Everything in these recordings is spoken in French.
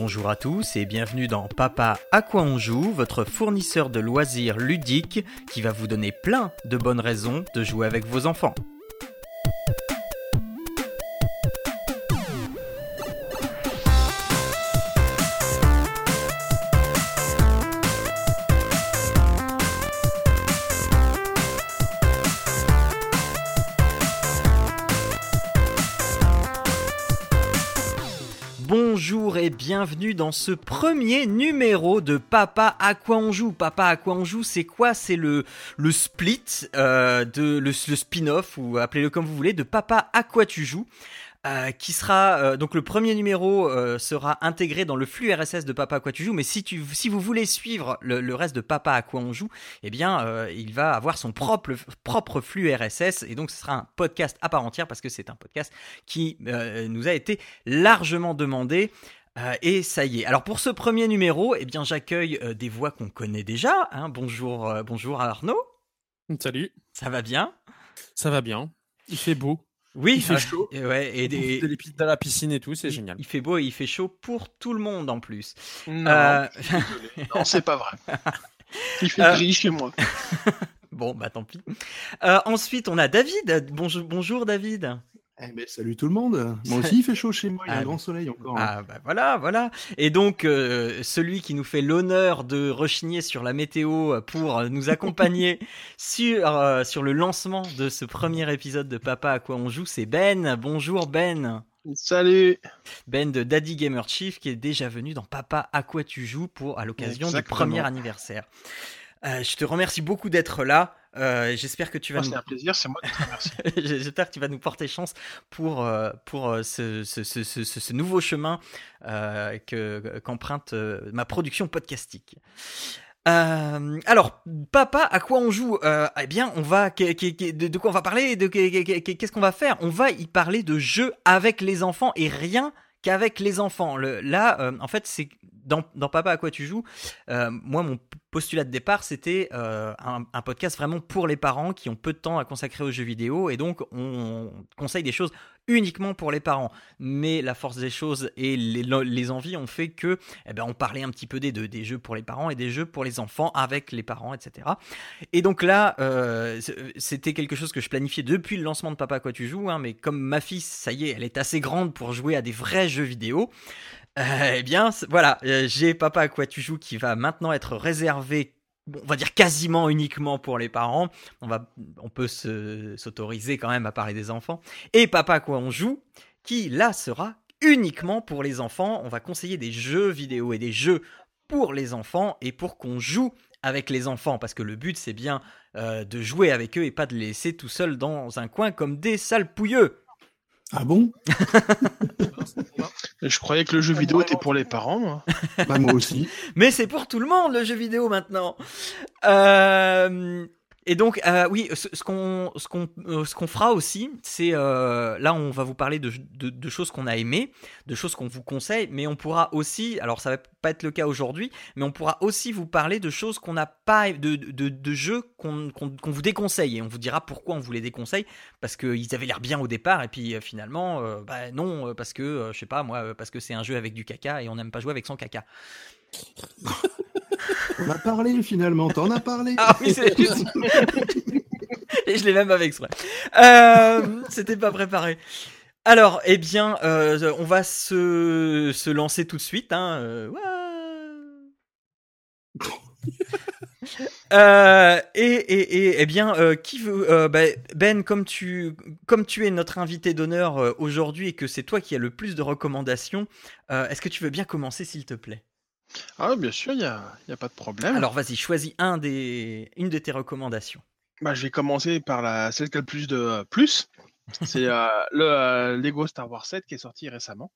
Bonjour à tous et bienvenue dans Papa à quoi on joue, votre fournisseur de loisirs ludiques qui va vous donner plein de bonnes raisons de jouer avec vos enfants. Dans ce premier numéro de Papa à quoi on joue. Papa à quoi on joue, c'est quoi? C'est le, le split, euh, de, le, spin-off, ou appelez-le comme vous voulez, de Papa à quoi tu joues. Euh, qui sera euh, donc le premier numéro sera intégré dans le flux RSS de Papa à quoi tu joues mais si tu si vous voulez suivre le, le reste de Papa à quoi on joue eh bien il va avoir son propre propre flux RSS et donc ce sera un podcast à part entière parce que c'est un podcast qui nous a été largement demandé euh, et ça y est. Alors pour ce premier numéro, eh bien j'accueille euh, des voix qu'on connaît déjà. hein. Bonjour, euh, bonjour Arnaud. Salut, Ça va bien? Ça va bien. Il fait beau. Oui, Il fait euh, chaud. et ouais, et des- la piscine et tout, c'est il- génial. Il fait beau et il fait chaud pour tout le monde en plus. Non, Euh, non c'est pas vrai. Il fait Euh, gris chez moi. bon, bah tant pis. Euh, ensuite, on a David. Bonjour, bonjour David. Eh ben, salut tout le monde. Moi aussi, il fait chaud chez moi. Il y a Ah, un grand soleil encore. hein. Ah bah voilà, voilà. Et donc euh, celui qui nous fait l'honneur de rechigner sur la météo pour nous accompagner sur euh, sur le lancement de ce premier épisode de Papa à quoi on joue, c'est Ben. Bonjour Ben. Salut. Ben de Daddy Gamer Chief qui est déjà venu dans Papa à quoi tu joues pour à l'occasion du premier anniversaire. Euh, je te remercie beaucoup d'être là. Euh, J'espère que tu vas nous... c'est un plaisir, c'est moi qui te remercie. J'espère que tu vas nous porter chance pour, euh, pour euh, ce, ce, ce, ce, nouveau chemin euh, que- qu'emprunte ma production podcastique. Euh, alors, papa, à quoi on joue? Eh bien, on va de, quoi on va parler? De qu'est- qu'est- qu'est- qu'est-ce qu'on va faire? On va y parler de jeux avec les enfants et rien qu'avec les enfants. Le, là, en fait, c'est dans, Papa à quoi tu joues. euh, moi, mon postulat de départ, c'était euh, un, podcast vraiment pour les parents qui ont peu de temps à consacrer aux jeux vidéo et donc on conseille des choses uniquement pour les parents. Mais la force des choses et les, envies ont fait que, eh ben, on parlait un petit peu des jeux pour les parents et des jeux pour les enfants avec les parents, etc. Et donc là, euh, c'était quelque chose que je planifiais depuis le lancement de Papa à quoi tu joues, hein, mais comme ma fille, ça y est, elle est assez grande pour jouer à des vrais jeux vidéo. Euh, eh bien, voilà, euh, j'ai Papa à quoi tu joues qui va maintenant être réservé, on va dire quasiment uniquement pour les parents. On va, on peut se- s'autoriser quand même à parler des enfants. Et Papa à quoi on joue, qui là sera uniquement pour les enfants. On va conseiller des jeux vidéo et des jeux pour les enfants et pour qu'on joue avec les enfants, parce que le but c'est bien euh, de jouer avec eux et pas de les laisser tout seuls dans un coin comme des sales pouilleux. Ah bon? Je croyais que le jeu vidéo était pour les parents, moi. Bah, moi aussi. Mais c'est pour tout le monde le jeu vidéo maintenant. Euh, et donc, euh, oui, ce, qu'on ce qu'on euh, ce qu'on fera aussi, c'est euh, là on va vous parler de, de, choses qu'on a aimées, de choses qu'on vous conseille, mais on pourra aussi, alors ça va pas être le cas aujourd'hui, mais on pourra aussi vous parler de choses qu'on n'a pas, de, de, de jeux qu'on qu'on qu'on vous déconseille et on vous dira pourquoi on vous les déconseille parce qu'ils avaient l'air bien au départ et puis finalement, bah non, parce que je sais pas moi, parce que c'est un jeu avec du caca et on n'aime pas jouer avec son caca. On a parlé finalement. T'en as parlé. Ah oui, c'est juste. Et je l'ai même avec exprès. Euh, C'était pas préparé. Alors, eh bien, euh, on va se, se lancer tout de suite. Hein. euh, et, et, et eh bien, qui veut bah, Ben, comme tu, comme tu es notre invité d'honneur aujourd'hui et que c'est toi qui as le plus de recommandations, est-ce que tu veux bien commencer, s'il te plaît? Ah, bien sûr, il n'y a, y a pas de problème. Alors, vas-y, choisis un des, une de tes recommandations. Bah, je vais commencer par la, celle qui a le plus de euh, plus. C'est euh, le euh, Lego Star Wars 7 qui est sorti récemment.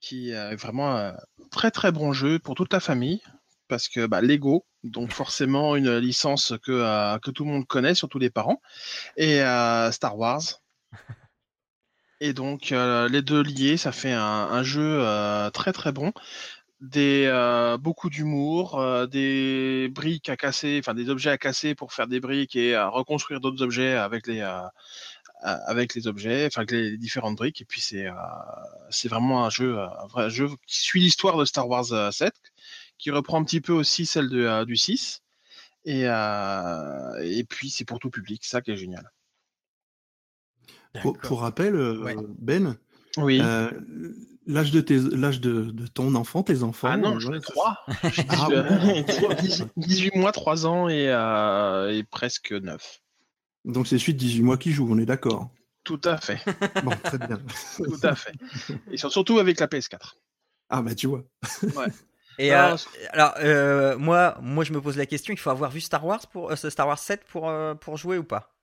Qui est vraiment un très très bon jeu pour toute la famille. Parce que bah, Lego, donc forcément une licence que, euh, que tout le monde connaît, surtout les parents. Et Star Wars. Et donc les deux liés, ça fait un, un jeu très très bon. Des euh, beaucoup d'humour, euh, des briques à casser, enfin des objets à casser pour faire des briques et à reconstruire d'autres objets avec les euh, avec les objets, enfin avec les différentes briques. Et puis c'est euh, c'est vraiment un jeu, un vrai jeu qui suit l'histoire de Star Wars 7, qui reprend un petit peu aussi celle de, du 6. Et, et puis c'est pour tout public, ça qui est génial. Pour, pour, rappel, Ouais. Ben, Oui. euh, l'âge de, tes, l'âge de, de ton enfant, tes enfants. ah non, euh, j'en ai ouais, trois. Ah 18, 18 mois, 3 ans et, euh, et presque 9. Donc c'est celui de 18 mois qui joue, on est d'accord. Tout à fait, Bon, très bien. tout à fait. Et sur- surtout avec la PS4. Ah bah tu vois. Et Alors, euh, alors, euh, moi, moi, je me pose la question il faut avoir vu Star Wars pour euh, Star Wars 7 pour, euh, pour jouer ou pas?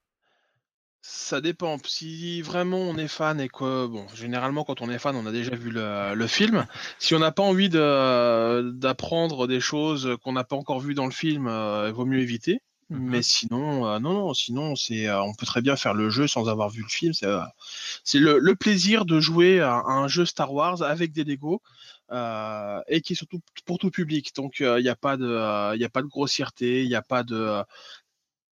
Ça dépend. Si vraiment on est fan et que, bon, généralement quand on est fan, on a déjà vu le, le film. Si on n'a pas envie de- d'apprendre des choses qu'on n'a pas encore vues dans le film, euh, il vaut mieux éviter. Mhm. Mais sinon, euh, non, non, sinon, c'est, euh, on peut très bien faire le jeu sans avoir vu le film. C'est, le, le plaisir de jouer à, à un jeu Star Wars avec des Lego et qui est surtout pour tout public. Donc, il n'y a pas de, il a pas de grossièreté, il n'y a pas de,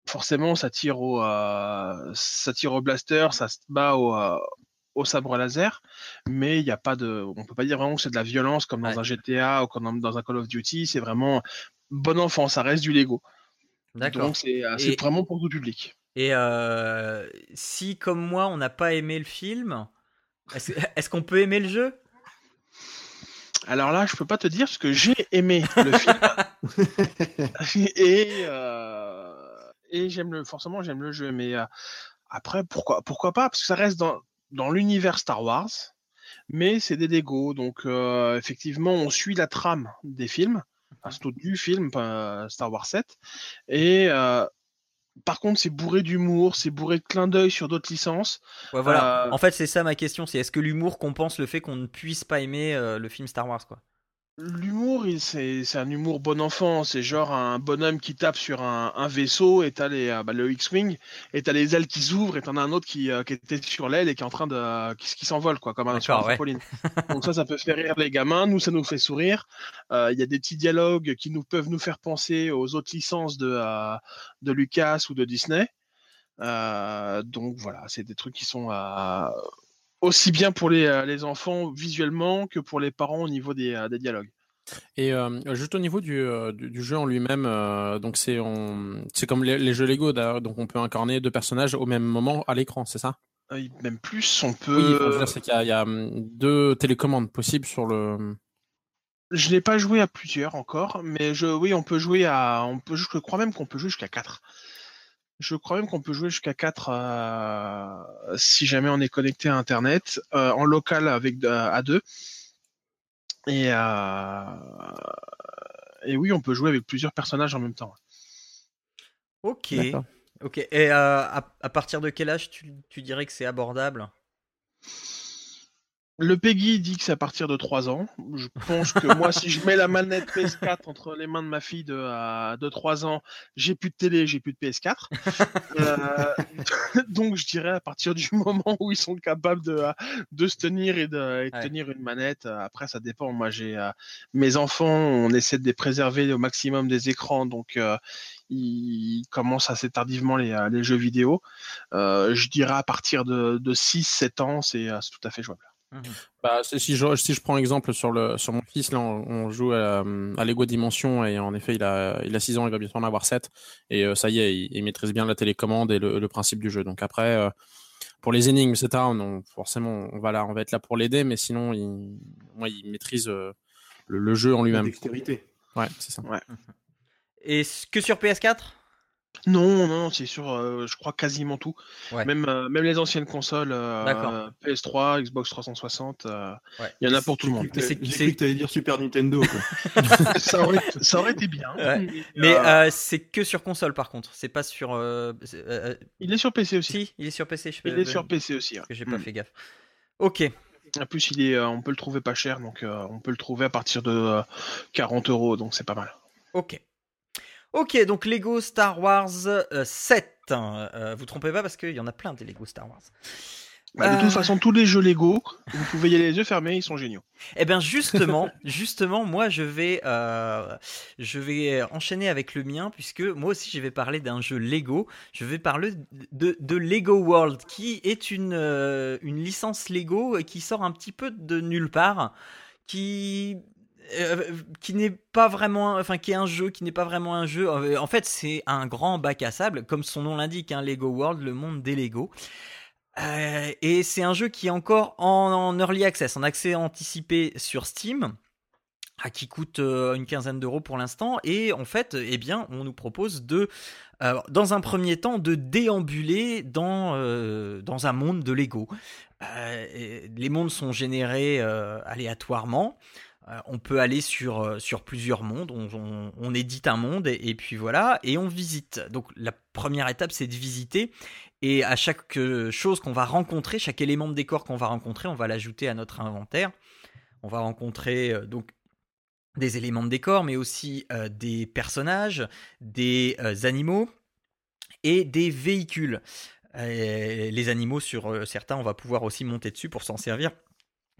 forcément, ça tire au, euh, ça tire au blaster, ça se bat au, euh, au sabre laser, mais il n'y a pas de, on peut pas dire vraiment que c'est de la violence comme dans Ouais. un GTA ou comme dans, un Call of Duty. C'est vraiment bon enfant, ça reste du Lego. D'accord. Donc c'est euh, Et- vraiment pour tout public. Et euh, si, comme moi, on n'a pas aimé le film, est-ce qu'on peut aimer le jeu? Alors là, je peux pas te dire parce que j'ai aimé le film et euh, et j'aime le forcément j'aime le jeu, mais euh, après pourquoi pourquoi pas? Parce que ça reste dans dans l'univers Star Wars, mais c'est des Lego donc euh, effectivement on suit la trame des films, enfin, surtout du film euh, Star Wars 7 et euh, par contre, c'est bourré d'humour, c'est bourré de clins d'œil sur d'autres licences. Ouais, voilà. En fait, c'est ça ma question c'est est-ce que l'humour compense le fait qu'on ne puisse pas aimer le film Star Wars quoi? L'humour, c'est un humour bon enfant. C'est genre un bonhomme qui tape sur un, un vaisseau et t'as les, euh, bah, le X-Wing et t'as les ailes qui s'ouvrent et t'en as un autre qui, euh, qui était sur l'aile et qui est en train de. qui, qui s'envole, quoi, comme un sur ouais. Donc ça, ça peut faire rire les gamins. Nous, ça nous fait sourire. Euh, Il y a des petits dialogues qui nous peuvent nous faire penser aux autres licences de, euh, de Lucas ou de Disney. Euh, donc voilà, c'est des trucs qui sont euh, aussi bien pour les, euh, les enfants visuellement que pour les parents au niveau des, euh, des dialogues. Et euh, juste au niveau du, du, du jeu en lui-même, euh, donc c'est comme les, les jeux Lego, d'ailleurs, donc on peut incarner deux personnages au même moment à l'écran, c'est ça? Même plus, on peut. Oui, c'est qu'il y a, il y a, hum, deux télécommandes possibles sur le. Je n'ai pas joué à plusieurs encore, mais je, oui, on peut jouer à, on peut, je crois même qu'on peut jouer jusqu'à 4. Je crois même qu'on peut jouer jusqu'à 4 euh, si jamais on est connecté à Internet, euh, en local avec euh, à deux. Et, euh, et oui, on peut jouer avec plusieurs personnages en même temps. Ok. Ok. Et euh, à, à partir de quel âge tu, tu dirais que c'est abordable? Le Peggy dit que c'est à partir de 3 ans. Je pense que moi, si je mets la manette PS4 entre les mains de ma fille de, euh, de 3 ans, j'ai plus de télé, j'ai plus de PS4. Euh, donc, je dirais à partir du moment où ils sont capables de, euh, de se tenir et de, et de Ouais. tenir une manette. Euh, Après, ça dépend. Moi, j'ai euh, mes enfants, on essaie de les préserver au maximum des écrans. Donc, euh, ils commencent assez tardivement les, les jeux vidéo. Euh, je dirais à partir de, de 6-7 ans, c'est c'est tout à fait jouable. Bah, c'est- si je si je prends exemple sur le sur mon fils là, on, on joue à, à Lego Dimension et en effet il a il a 6 ans, il va bientôt en avoir 7 et euh, ça y est, il, il maîtrise bien la télécommande et le, le principe du jeu. Donc après euh, pour les énigmes, etc. Non, forcément on va là, on va être là pour l'aider, mais sinon il moi il maîtrise euh, le, le jeu en lui-même. dextérité. Ouais, c'est ça. Et c- que sur PS4 Non, non, c'est sur, euh, je crois quasiment tout. Ouais. Même, euh, même les anciennes consoles, euh, D'accord. PS3, Xbox 360, euh, Ouais. il y en a pour tout le monde. J'ai c'est- cru que t'allais dire Super Nintendo. Quoi. ça, aurait, ça aurait été bien. Ouais. Mais, euh, euh, c'est que sur console par contre. C'est pas sur. il est sur PC aussi. si, il est sur PC. Je Il est sur PC aussi. que j'ai pas Mm. fait gaffe. Ok. En plus, il est, euh, on peut le trouver pas cher, donc euh, on peut le trouver à partir de euh, 40 euros, donc c'est pas mal. Ok. Ok, donc Lego Star Wars euh, 7. hein. Euh, vous trompez pas parce qu'il y en a plein des Lego Star Wars. Bah, de Euh. toute façon, tous les jeux Lego, vous pouvez y aller les yeux fermés, ils sont géniaux. Eh bien justement, justement, moi je vais, euh, je vais enchaîner avec le mien puisque moi aussi je vais parler d'un jeu Lego. Je vais parler de, de Lego World qui est une, euh, une licence Lego qui sort un petit peu de nulle part, qui euh, qui n'est pas vraiment, enfin qui est un jeu qui n'est pas vraiment un jeu. Euh, En fait, c'est un grand bac à sable, comme son nom l'indique, hein, Lego World, le monde des Lego. Euh, et c'est un jeu qui est encore en, early access, en accès anticipé sur Steam, qui coûte une quinzaine d'euros pour l'instant. Et en fait, eh bien, on nous propose de, dans un premier temps, de déambuler dans, dans un monde de Lego. Les mondes sont générés aléatoirement. Euh, on peut aller sur, euh, plusieurs mondes, on, édite un monde et, puis voilà, et on visite. Donc la première étape, c'est de visiter. Et à chaque euh, chose qu'on va rencontrer, chaque élément de décor qu'on va rencontrer, on va l'ajouter à notre inventaire. On va rencontrer donc des éléments de décor, mais aussi des personnages, des animaux et des véhicules. Les animaux, sur certains, on va pouvoir aussi monter dessus pour s'en servir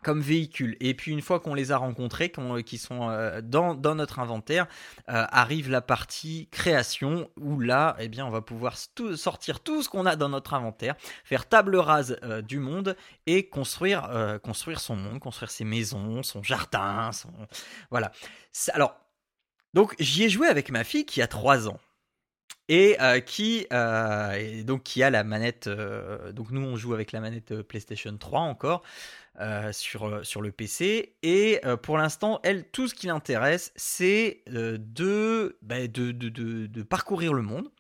comme véhicule. Et puis une fois qu'on les a rencontrés, qu'on- qui sont euh, dans, notre inventaire, euh, arrive la partie création où là, eh bien, on va pouvoir sortir tout ce qu'on a dans notre inventaire, faire table rase euh, du monde et construire, euh, construire son monde, construire ses maisons, son jardin, son voilà. Alors, donc j'y ai joué avec ma fille qui a 3 ans et euh, qui euh, donc qui a la manette. euh, donc nous on joue avec la manette PlayStation 3 encore sur sur le PC et pour l'instant elle tout ce qui l'intéresse c'est de, bah, de, de de de parcourir le monde.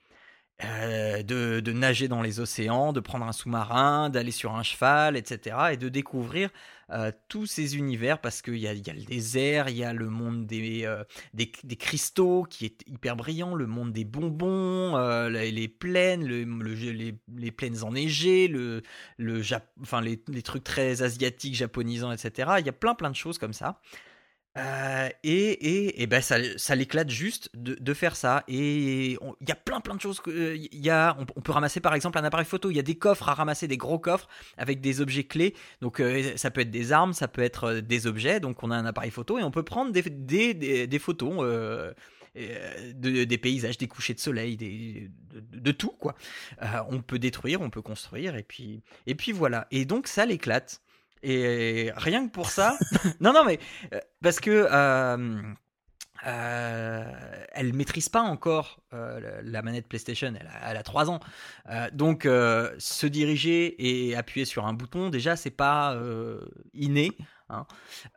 de, de nager dans les océans, de prendre un sous-marin, d'aller sur un cheval, etc. et de découvrir euh, tous ces univers parce qu'il y y a le désert, il y a le monde des, euh, cristaux qui est hyper brillant, le monde des bonbons, euh, les, plaines, le, le- les, plaines enneigées, le, le enfin les, les trucs très asiatiques, japonisants, etc. Il y a plein plein de choses comme ça. Et et, et ben ça, l'éclate juste de, de faire ça. Et il y a plein plein de choses. que- y a, on, peut ramasser par exemple un appareil photo. Il y a des coffres à ramasser, des gros coffres avec des objets clés. Donc ça peut être des armes, ça peut être des objets. Donc on a un appareil photo et on peut prendre des, des, des, photos. de- des paysages, des couchers de soleil, de, de tout quoi. On peut détruire, on peut construire et puis et puis voilà. Et donc ça l'éclate. Et rien que pour ça, non non mais euh, parce que euh, euh, elle maîtrise pas encore euh, la- manette PlayStation, elle a, elle a 3 ans. Euh, donc se diriger et appuyer sur un bouton, déjà c'est pas inné. hein.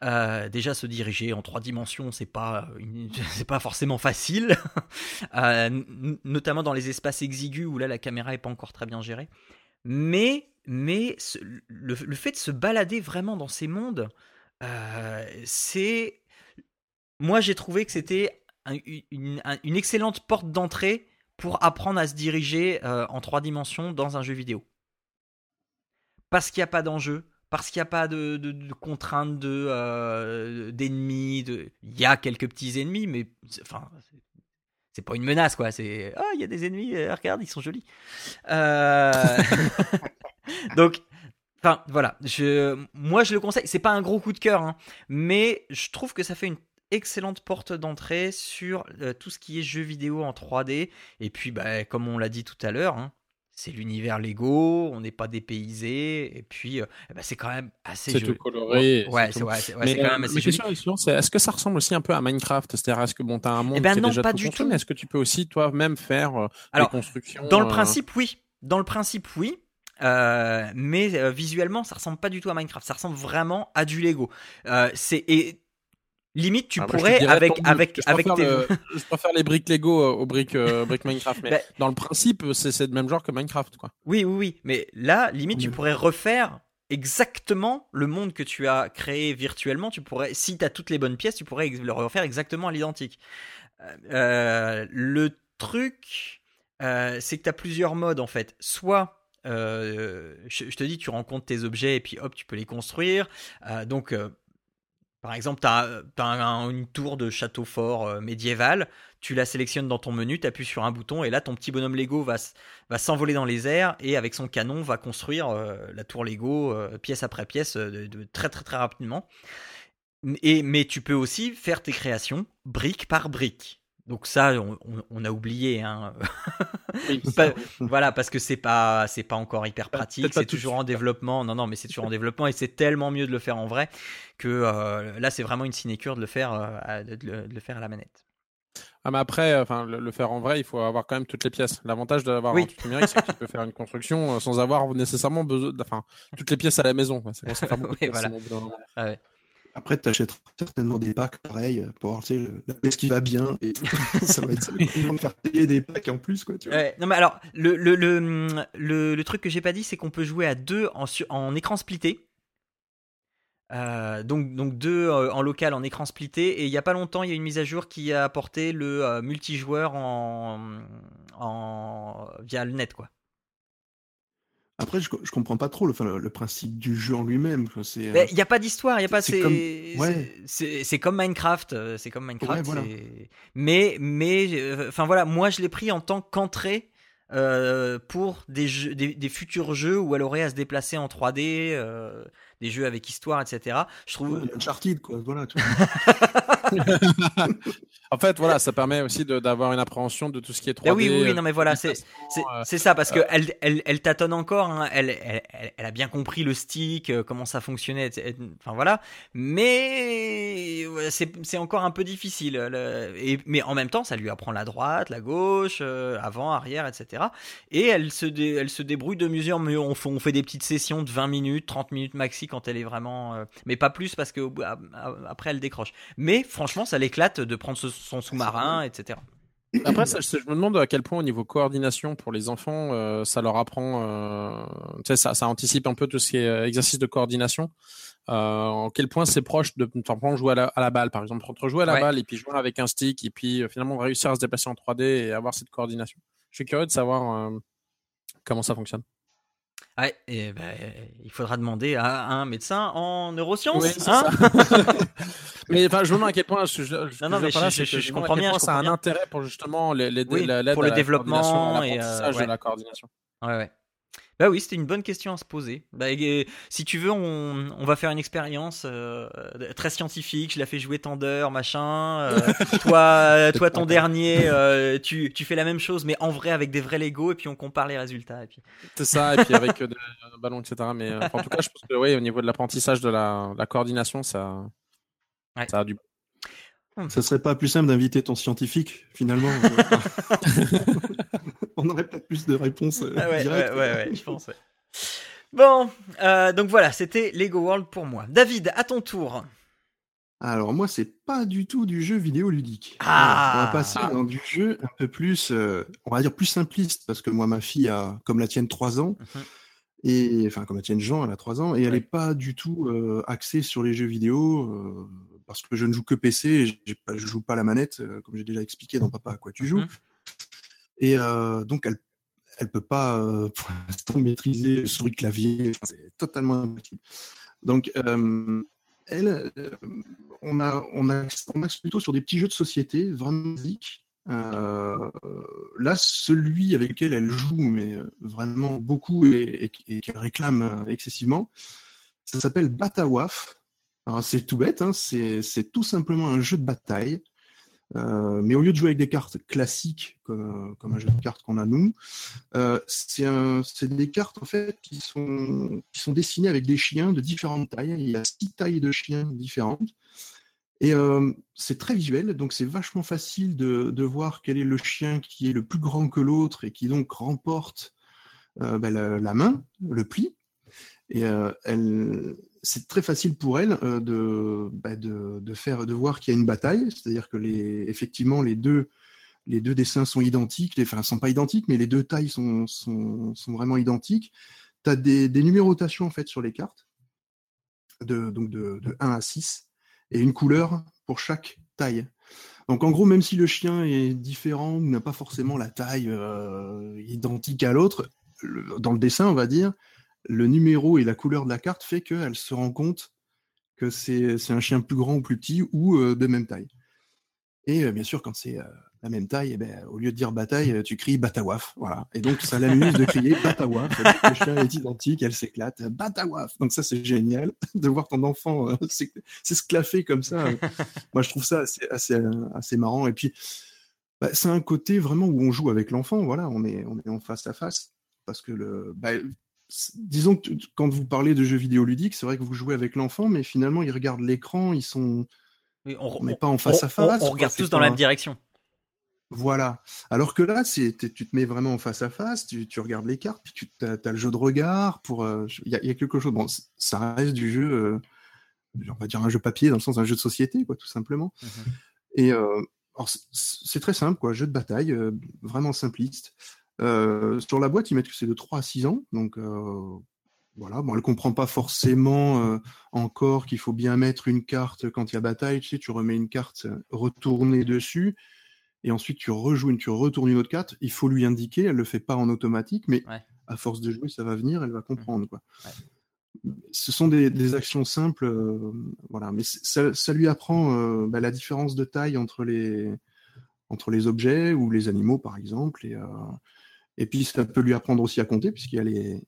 Euh, déjà se diriger en trois dimensions, c'est pas c'est pas forcément facile, Euh, notamment dans les espaces exigus où là la caméra est pas encore très bien gérée. Mais mais ce- le, le fait de se balader vraiment dans ces mondes, euh, c'est moi j'ai trouvé que c'était un- une, un- une excellente porte d'entrée pour apprendre à se diriger euh, en trois dimensions dans un jeu vidéo. Parce qu'il n'y a pas d'enjeu, parce qu'il n'y a pas de, de- de contraintes de, euh, d'ennemis. De... Il y a quelques petits ennemis, mais enfin, c'est- pas une menace quoi. C'est ah, il y a des ennemis, regarde, ils sont jolis. Euh, Donc, enfin voilà, je, moi je le conseille. C'est pas un gros coup de cœur, hein, mais je trouve que ça fait une excellente porte d'entrée sur euh, tout ce qui est jeux vidéo en 3D. Et puis, bah, comme on l'a dit tout à l'heure, hein, c'est l'univers Lego, on n'est pas dépaysé, et puis euh, eh ben, c'est quand même assez C'est joli. tout coloré. Ouais, c'est c'est ouais, c'est- ouais, mais c'est quand euh, même assez joli. est c'est est-ce que ça ressemble aussi un peu à Minecraft C'est-à-dire, est-ce que bon, t'as un monde Eh ben qui est non, déjà pas tout du construit, tout. mais est-ce que tu peux aussi toi-même faire euh, Alors, des constructions Dans le euh, principe, oui. Dans le principe, oui. Euh, mais euh, visuellement, ça ressemble pas du tout à Minecraft. Ça ressemble vraiment à du Lego. Euh, c'est et limite, tu ah, pourrais dirais avec ton avec je avec tes. le- je préfère les briques Lego aux briques, briques Minecraft, mais Bah, dans le principe, c'est c'est le même genre que Minecraft, quoi. Oui, oui, oui. Mais là, limite, tu pourrais refaire exactement le monde que tu as créé virtuellement. Tu pourrais, si tu as toutes les bonnes pièces, tu pourrais le refaire exactement à l'identique. Le truc, c'est que tu as plusieurs modes en fait. Soit euh, je, te dis, tu rencontres tes objets et puis hop, tu peux les construire. Euh, donc, euh, Par exemple, tu as, une tour de château fort médiéval, tu la sélectionnes dans ton menu, tu appuies sur un bouton et là ton petit bonhomme Lego va, s'envoler dans les airs et avec son canon va construire la tour Lego pièce après pièce de, très très très rapidement. Et, mais tu peux aussi faire tes créations brique par brique. Donc ça, on, a oublié. Hein. voilà, parce que c'est pas, c'est pas encore hyper pratique. C'est toujours en développement. Non, non, mais c'est toujours en développement et c'est tellement mieux de le faire en vrai que euh, là, c'est vraiment une sinécure de le faire, euh, de, le, faire à la manette. Ah mais après, enfin, le, faire en vrai, il faut avoir quand même toutes les pièces. L'avantage d'avoir un truc numérique, c'est que tu peux faire une construction euh, sans avoir nécessairement besoin, enfin, toutes les pièces à la maison. C'est oui, voilà. Après, tu achètes certainement des packs pareil pour voir la pièce qui va bien et ça va être de faire payer des packs en plus. Quoi, tu vois. non, mais alors, le, le, le, le, truc que j'ai pas dit, c'est qu'on peut jouer à deux en, en écran splitté. Euh, donc, donc deux euh, en local en écran splitté et il y a pas longtemps il y a une mise à jour qui a apporté le euh, multijoueur en, en via le net quoi. Après, je, je comprends pas trop le, le, principe du jeu en lui-même. Il n'y a pas d'histoire, il y a pas. C'est comme... Ouais. comme Minecraft, euh, c'est comme Minecraft. Mais, mais, euh, enfin voilà, moi je l'ai pris en tant qu'entrée euh, pour des, jeux, des, des, futurs jeux où elle aurait à se déplacer en 3D, euh, des jeux avec histoire, etc. Je trouve. Ouais, Uncharted, quoi. Voilà. en fait, voilà, ça permet aussi d'avoir une appréhension de tout ce qui est 3D. Ah oui, oui, oui, non, mais voilà, c'est c'est ça parce que elle, elle, elle tâtonne encore. Hein. Elle, elle, elle, a bien compris le stick, euh, comment ça fonctionnait, enfin voilà. Mais c'est encore un peu difficile. Et, mais en même temps, ça lui apprend la droite, la gauche, avant, arrière, etc. Et elle se, elle se débrouille de mesure mais on fait, on fait des petites sessions de 20 minutes, 30 minutes maxi quand elle est vraiment. Euh, mais pas plus parce que après elle décroche. Mais franchement, ça l'éclate de prendre son sous-marin, etc. Après, ça, je me demande à quel point au niveau coordination pour les enfants, euh, ça leur apprend, euh, ça, ça, anticipe un peu tout ce qui est exercice de coordination. en quel point c'est proche de, par jouer à la, balle, par exemple, entre jouer à la balle et puis jouer avec un stick et puis finalement réussir à se déplacer en 3D et avoir cette coordination. Je suis curieux de savoir euh, comment ça fonctionne. Ouais, et ben, il faudra demander à un médecin en neurosciences. Oui, hein mais enfin, je me demande à quel point je, je, non, non, mais je, je, je comprends bien. Ça a un intérêt pour justement les, oui, pour le développement et euh, de la coordination. Ouais, ouais. Bah oui, c'était une bonne question à se poser. Bah, si tu veux, on, on va faire une expérience euh, très scientifique. Je la fais jouer tant d'heures, machin. Euh, toi, toi, ton dernier, euh, tu, tu fais la même chose, mais en vrai avec des vrais Lego, et puis on compare les résultats. Et puis... C'est ça, et puis avec des ballons, etc. Mais en tout cas, je pense que oui, au niveau de l'apprentissage de la, la, coordination, ça, ça a du ça serait pas plus simple d'inviter ton scientifique, finalement On aurait peut-être plus de réponses. Euh, ah ouais, ouais, ouais, je pense. Bon, euh, donc voilà, c'était Lego World pour moi. David, à ton tour. Alors moi, c'est pas du tout du jeu vidéo ludique. Ah. on va passer dans du jeu un peu plus, euh, on va dire plus simpliste, parce que moi, ma fille a, comme la tienne, 3 ans. Mhm. Et enfin, comme la tienne Jean, elle a 3 ans, et elle n'est pas du tout axée sur les jeux vidéo parce que je ne joue que PC et je ne joue pas la manette, euh, comme j'ai déjà expliqué dans Papa à quoi tu joues. Mhm. Et euh, donc, elle ne peut pas euh, maîtriser le clavier, c'est totalement impossible. Donc, elle, on, a, on, a, on plutôt sur des petits jeux de société, vraiment basiques. là, celui avec lequel elle joue, mais vraiment beaucoup et, et qu'elle réclame excessivement, ça s'appelle Batawaf c'est tout bête, hein, c'est tout simplement un jeu de bataille. Euh, mais au lieu de jouer avec des cartes classiques comme, un jeu de cartes qu'on a nous, euh, c'est des cartes en fait qui sont, dessinées avec des chiens de différentes tailles. Il y a six tailles de chiens différentes. Et euh, c'est très visuel, donc c'est vachement facile de, de, voir quel est le chien qui est le plus grand que l'autre et qui donc remporte ben, la, main, le pli. Et elle, c'est très facile pour elle euh, bah, de, faire, de voir qu'il y a une bataille, c'est-à-dire que les, effectivement les deux, dessins sont identiques, les, enfin sont pas identiques, mais les deux tailles sont, vraiment identiques. Tu as des, numérotations en fait sur les cartes, de, donc de, de 1 à 6, et une couleur pour chaque taille. Donc en gros, même si le chien est différent ou n'a pas forcément la taille euh, identique à l'autre, dans le dessin, on va dire, le numéro et la couleur de la carte fait qu'elle se rend compte que c'est un chien plus grand ou plus petit ou de même taille. Et bien sûr, quand c'est la même taille, eh ben, au lieu de dire bataille, tu cries batawaf. Voilà. Et donc, ça l'amuse de crier batawaf. Le chien est identique, elle s'éclate. Batawaf. Donc, ça, c'est génial de voir ton enfant euh, s'esclaffer comme ça. Moi, je trouve ça assez, assez, assez marrant. Et puis, bah, c'est un côté vraiment où on joue avec l'enfant. Voilà, on est, on est en face à face. Parce que le, bah, disons que quand vous parlez de jeux vidéo ludiques, c'est vrai que vous jouez avec l'enfant, mais finalement, ils regardent l'écran, ils sont. on n'est pas en face à face. On, regarde tous dans la même direction. Voilà. Alors que là, tu te mets vraiment en face à face, tu, regardes les cartes, puis tu as, le jeu de regard. Pour, euh, il y, a quelque chose. Bon, ça reste du jeu, euh, on va dire un jeu papier dans le sens d'un jeu de société, quoi, tout simplement. Mmh Et euh, c'est très simple, quoi, jeu de bataille, vraiment simpliste. Sur la boîte, ils mettent que c'est de 3 à 6 ans, donc voilà. Bon, elle comprend pas forcément encore qu'il faut bien mettre une carte quand il y a bataille. Tu sais, tu remets une carte retournée dessus et ensuite tu rejoues une, tu retournes une autre carte, il faut lui indiquer, elle le fait pas en automatique, mais à force de jouer, ça va venir, elle va comprendre. Quoi. Ce sont des, actions simples, euh, voilà, mais ça, lui apprend euh, bah, la différence de taille entre les, entre les objets ou les animaux, par exemple, et, euh, et puis ça peut lui apprendre aussi à compter, puisqu'il y a les,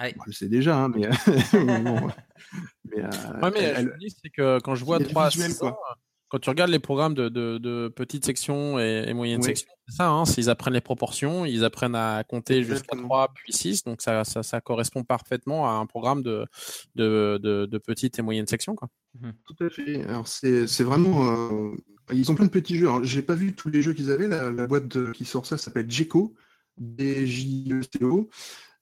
elle le sait déjà, hein, mais. mais, elle, c'est que quand je vois trois quand tu regardes les programmes de, de, de petites sections et, et moyennes sections, c'est ça, hein, ils apprennent les proportions, ils apprennent à compter jusqu'à 3 puis 6, donc ça, ça, ça, correspond parfaitement à un programme de, de, de, de petites et moyennes sections. Quoi. Mmh. Tout à fait. Alors c'est vraiment... Euh, ils ont plein de petits jeux. J'ai pas vu tous les jeux qu'ils avaient. La, la boîte qui sort ça s'appelle Jeco, D-J-E-C-O.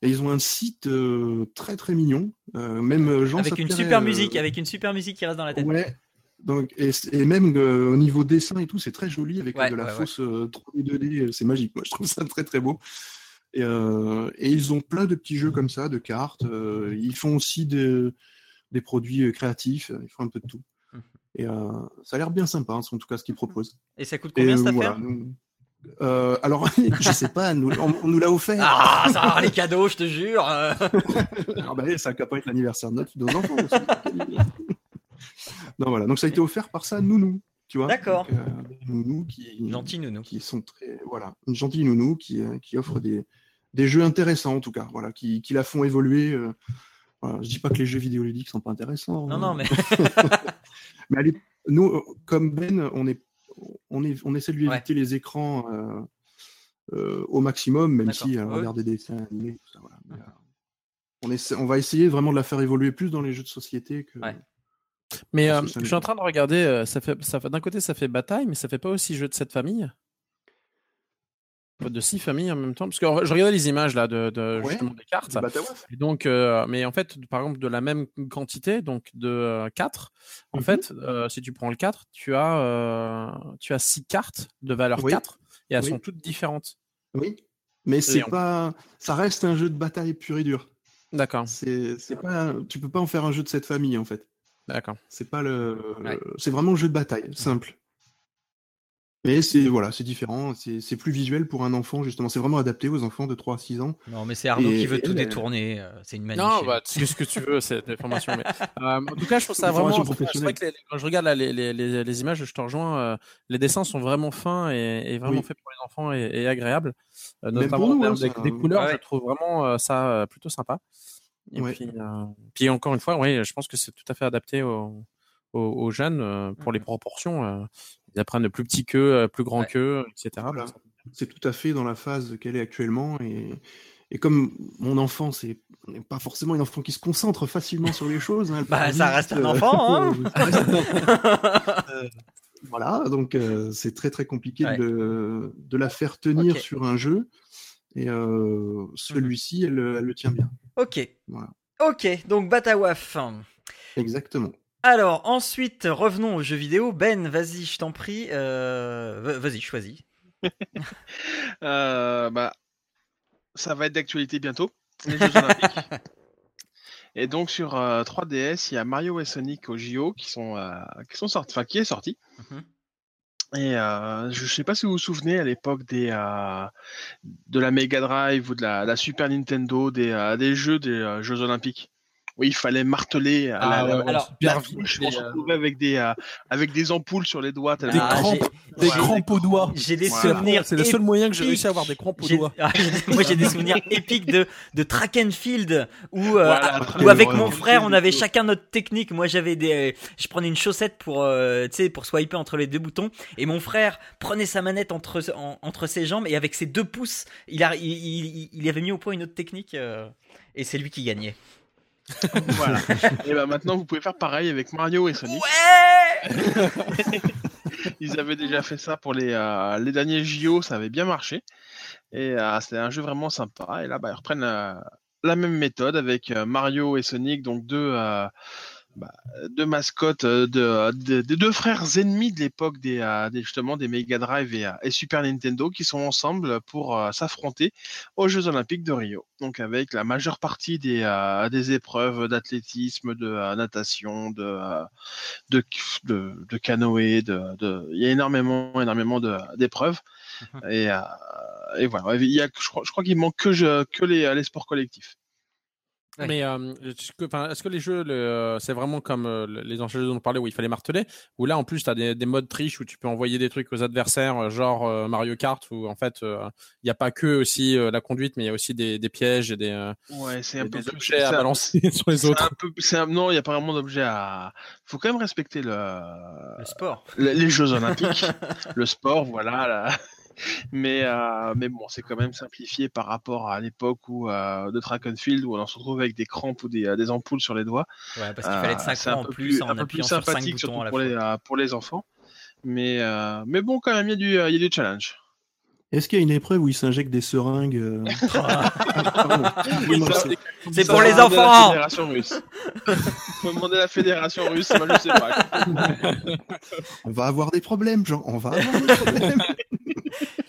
Et ils ont un site euh, très très mignon. Euh, même Jean avec une super musique, avec une super musique qui reste dans la tête. Ouais, donc, et, même euh, au niveau dessin et tout, c'est très joli avec de la fausse 3D, 2D, euh, c'est magique. Moi, je trouve ça très très beau. Et, euh, et, ils ont plein de petits jeux comme ça, de cartes. ils font aussi des, des produits créatifs. Ils font un peu de tout. Mmh. Et ça a l'air bien sympa, hein, en tout cas, ce qu'ils proposent. Et ça coûte combien cette affaire? Alors, je sais pas, nous, on, nous l'a offert. Ah, ça va les cadeaux, je te jure. ah bah, ça peut être l'anniversaire de nos enfants non, voilà. Donc ça a été offert par ça, Nounou. Tu vois D'accord. Euh, nounou qui, gentil nounou. Qui sont très, voilà, une gentille nounou qui, euh, qui offre des, des jeux intéressants en tout cas, voilà, qui, qui la font évoluer. Euh, voilà. Je dis pas que les jeux vidéoludiques sont pas intéressants. Non, non, mais. mais allez, nous, comme Ben, on est, on est, on essaie de lui éviter les écrans au maximum, même si elle regarde des dessins animés, tout ça, voilà. on, essaie, on va essayer vraiment de la faire évoluer plus dans les jeux de société que. Mais euh, je suis en train de regarder, euh, ça fait, ça fait, d'un côté ça fait bataille, mais ça fait pas aussi jeu de cette famille? De six familles en même temps parce que je regardais les images là de, de justement des cartes. Et donc euh, mais en fait par exemple de la même quantité donc de 4 en mmh fait si tu prends le 4 tu as tu as six cartes de valeur 4 et elles sont toutes différentes. Oui. Mais c'est pas ça reste un jeu de bataille pur et dur. D'accord. C'est pas tu peux pas en faire un jeu de cette famille en fait. D'accord. C'est pas le, c'est vraiment un jeu de bataille, simple. Mais c'est voilà, c'est différent, c'est plus visuel pour un enfant justement. C'est vraiment adapté aux enfants de 3 à 6 ans. Non, mais c'est Arnaud qui veut tout détourner. Euh, c'est une magnifique. Non, bah, tu ce que tu veux, c'est information. mais, euh, en tout cas, je trouve ça vraiment. Vrai que quand je regarde les, les, les, les, images, je te rejoins. Euh, les dessins sont vraiment fins et, et vraiment faits pour les enfants et, et agréables. notamment en termes hein, des, couleurs, je trouve vraiment ça plutôt sympa. Et puis, euh, puis, encore une fois, oui, je pense que c'est tout à fait adapté aux, aux, jeunes euh, pour les mmh proportions. Euh, ils apprennent plus petit qu'eux, plus grand qu'eux, etc. C'est tout à fait dans la phase qu'elle est actuellement. Et, et comme mon enfant, c'est pas forcément un enfant qui se concentre facilement sur les choses. Hein, bah, ça reste un enfant. Hein voilà, donc c'est très très compliqué de, de, la faire tenir sur un jeu. Et euh, celui-ci, elle, le tient bien. Ok. Ok, donc Batawaf. Exactement. Alors, ensuite, revenons aux jeux vidéo. Ben, vas-y, je t'en prie. Euh, vas-y, choisis. Euh, bah, ça va être d'actualité bientôt. Les Jeux Olympiques. Et donc sur 3DS, il y a Mario et Sonic au JO qui sont qui sont sortis, enfin qui est sorti. Mhm. Et euh, je sais pas si vous vous souvenez à l'époque des euh, de la Mega Drive ou de la, la Super Nintendo des, euh, des jeux des euh, Jeux Olympiques où il fallait marteler à Ah la, ouais, la- alors, on se euh, avec des euh, avec des ampoules sur les doigts. Des Ah, crampes, des aux doigts. J'ai des Voilà. souvenirs. C'est le seul moyen que j'ai réussi à avoir des crampes aux doigts. Ah, moi j'ai des souvenirs épiques de, de track and field où, euh, Voilà, où avec mon frère on avait chacun notre technique. Moi j'avais des, je prenais une chaussette pour, euh, tu sais, pour swiper entre les deux boutons et mon frère prenait sa manette entre, en- entre ses jambes et avec ses deux pouces il, a, il, il, il avait mis au point une autre technique euh, et c'est lui qui gagnait. Voilà. et ben maintenant vous pouvez faire pareil avec Mario et Sonic. Ouais Ils avaient déjà fait ça pour les, euh, les derniers JO, ça avait bien marché. Et euh, c'était un jeu vraiment sympa. Et là, bah, ils reprennent la, la même méthode avec euh, Mario et Sonic, donc deux, euh, bah, deux mascottes euh, de, de- des deux frères ennemis de l'époque des, euh, des- justement des Mega Drive et, euh, et Super Nintendo qui sont ensemble pour euh, s'affronter aux Jeux Olympiques de Rio. Donc avec la majeure partie des, euh, des épreuves d'athlétisme, de euh, natation, de, euh, de, de, de canoë, de, de, il y a énormément, énormément de- d'épreuves. Et, euh, et voilà, il y a, je crois, je crois qu'il manque que, je, que les, les sports collectifs. Ouais. Mais euh, est-ce que, enfin, est-ce que les jeux, le- euh, c'est vraiment comme euh, les anciens jeux dont on parlait où il fallait marteler, ou là en plus tu as des, des modes triche où tu peux envoyer des trucs aux adversaires, euh, genre euh, Mario Kart, où en fait il n'y a pas que aussi euh, la conduite, mais il y a aussi des, des pièges et des, euh, Ouais, c'est et un peu des plus- objets à un- balancer sur les c'est un autres. peu- c'est un- non, il n'y a pas vraiment d'objet à. faut quand même respecter le, Le sport. le- les Jeux Olympiques, le sport, voilà. là. Mais, euh, mais bon, c'est quand même simplifié par rapport à l'époque où euh, de track and field où on se retrouve avec des crampes ou des, euh, des ampoules sur les doigts. Ouais, parce qu'il fallait Euh, 5 un en peu plus, en un peu appuyant plus sur 5 sympathique, surtout pour les, pour les enfants. Mais, euh, mais bon, quand même, il y, a du, il y a du challenge. Est-ce qu'il y a une épreuve où ils s'injectent des seringues euh, c'est- pour les faut demander à La enfants fédération russe. faut demander à la fédération russe, moi je sais pas. On va avoir des problèmes, Jean. On va avoir des problèmes.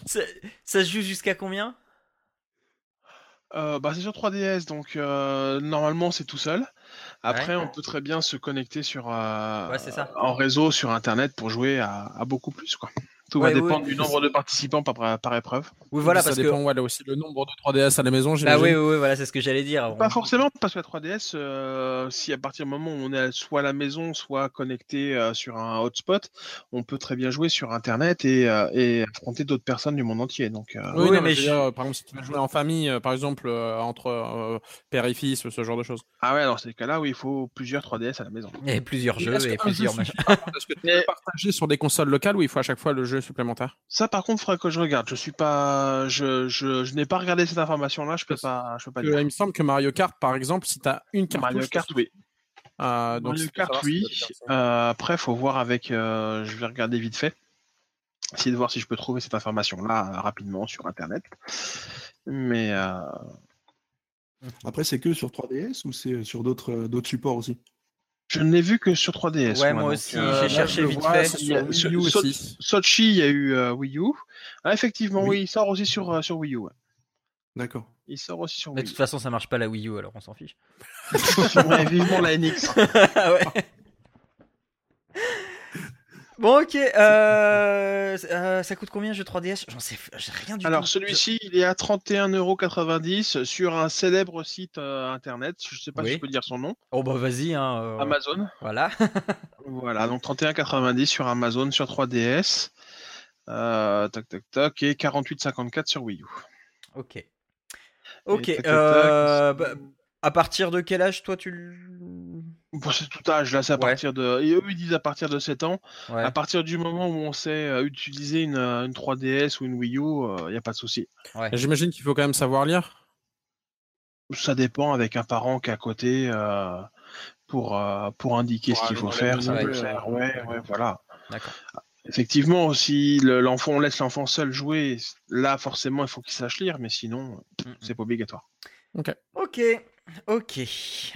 Ça, ça se joue jusqu'à combien? Euh, bah, c'est sur 3DS, donc euh, normalement c'est tout seul. Après, on peut très bien se connecter sur euh, Ouais, c'est ça. en réseau sur Internet pour jouer à, à beaucoup plus. Quoi. Tout Ouais, va dépendre oui. du nombre de participants par, par épreuve. Oui, voilà, ça parce que. dépend ouais, là aussi le nombre de 3DS à la maison. J'imagine. oui, oui, voilà, c'est ce que j'allais dire. Pas On- forcément, parce que la 3DS, euh, si à partir du moment où on est soit à la maison, soit connecté euh, sur un hotspot, on peut très bien jouer sur Internet et, euh, et affronter d'autres personnes du monde entier. Donc, euh, Oui, Oui, non, mais mais je veux je- dire, par exemple, si tu veux jouer en famille, par exemple, euh, entre euh, père et fils, ce genre de choses. Ah ouais, dans ces cas-là, oui, il faut plusieurs 3DS à la maison. A plusieurs jeux et plusieurs machins. par contre Est-ce que tu peux partager sur des consoles locales ou il faut à chaque fois le jeu supplémentaire Ça, par contre, il faudra que je regarde. Je suis pas, je, je, je n'ai pas regardé cette information-là. Je peux pas, je peux pas que, dire. Il me semble que Mario Kart, par exemple, si tu as une carte Mario Kart, oui. Euh, donc Mario Kart, oui. Euh, après, faut voir avec. euh, je vais regarder vite fait. Essayer de voir si je peux trouver cette information-là euh, rapidement sur Internet. Mais euh, Après, c'est que sur 3DS ou c'est sur d'autres d'autres supports aussi? Je ne l'ai vu que sur 3DS. Ouais, moi aussi, euh, j'ai cherché vite vois, fait. c'est Il y a- sur sur- Wii U aussi. Sochi, il y a eu euh, Wii U. Ah, effectivement, Oui. oui. il sort aussi sur, euh, sur Wii U. ouais. D'accord. Il sort aussi sur Mais de Wii toute façon, ça marche pas la Wii U, alors on s'en fiche. U. Vivement la NX. Ah ouais. Bon, ok. Euh, euh, ça coûte combien, jeu 3DS J'en sais, j'ai rien du Alors tout. celui-ci, il est à 31,90€ sur un célèbre site euh, internet. Je sais pas Oui. si je peux dire son nom. Oh bah vas-y, hein. euh, Amazon. Voilà. Voilà, donc 31,90 sur Amazon sur 3DS. Euh, tac tac tac et 48,54 sur Wii U. ok. Ok. Et tac, tac, tac, ils bah, à partir de quel âge, toi, tu le. Bon, c'est tout âge là, c'est à Ouais. partir de. Et eux ils disent à partir de 7 ans. Ouais. À partir du moment où on sait euh, utiliser une, euh, une 3DS ou une Wii U, il n'y a pas de souci. ouais. J'imagine qu'il faut quand même savoir lire. Ça dépend avec un parent qui est à côté euh, pour, euh, pour indiquer ce qu'il faut faire. Ça menus, peut le euh, faire. Ouais, ouais, voilà. D'accord. Effectivement, si le- l'enfant, on laisse l'enfant seul jouer, là, forcément, il faut qu'il sache lire, mais sinon, Mm, mm. c'est pas obligatoire. Ok, ok.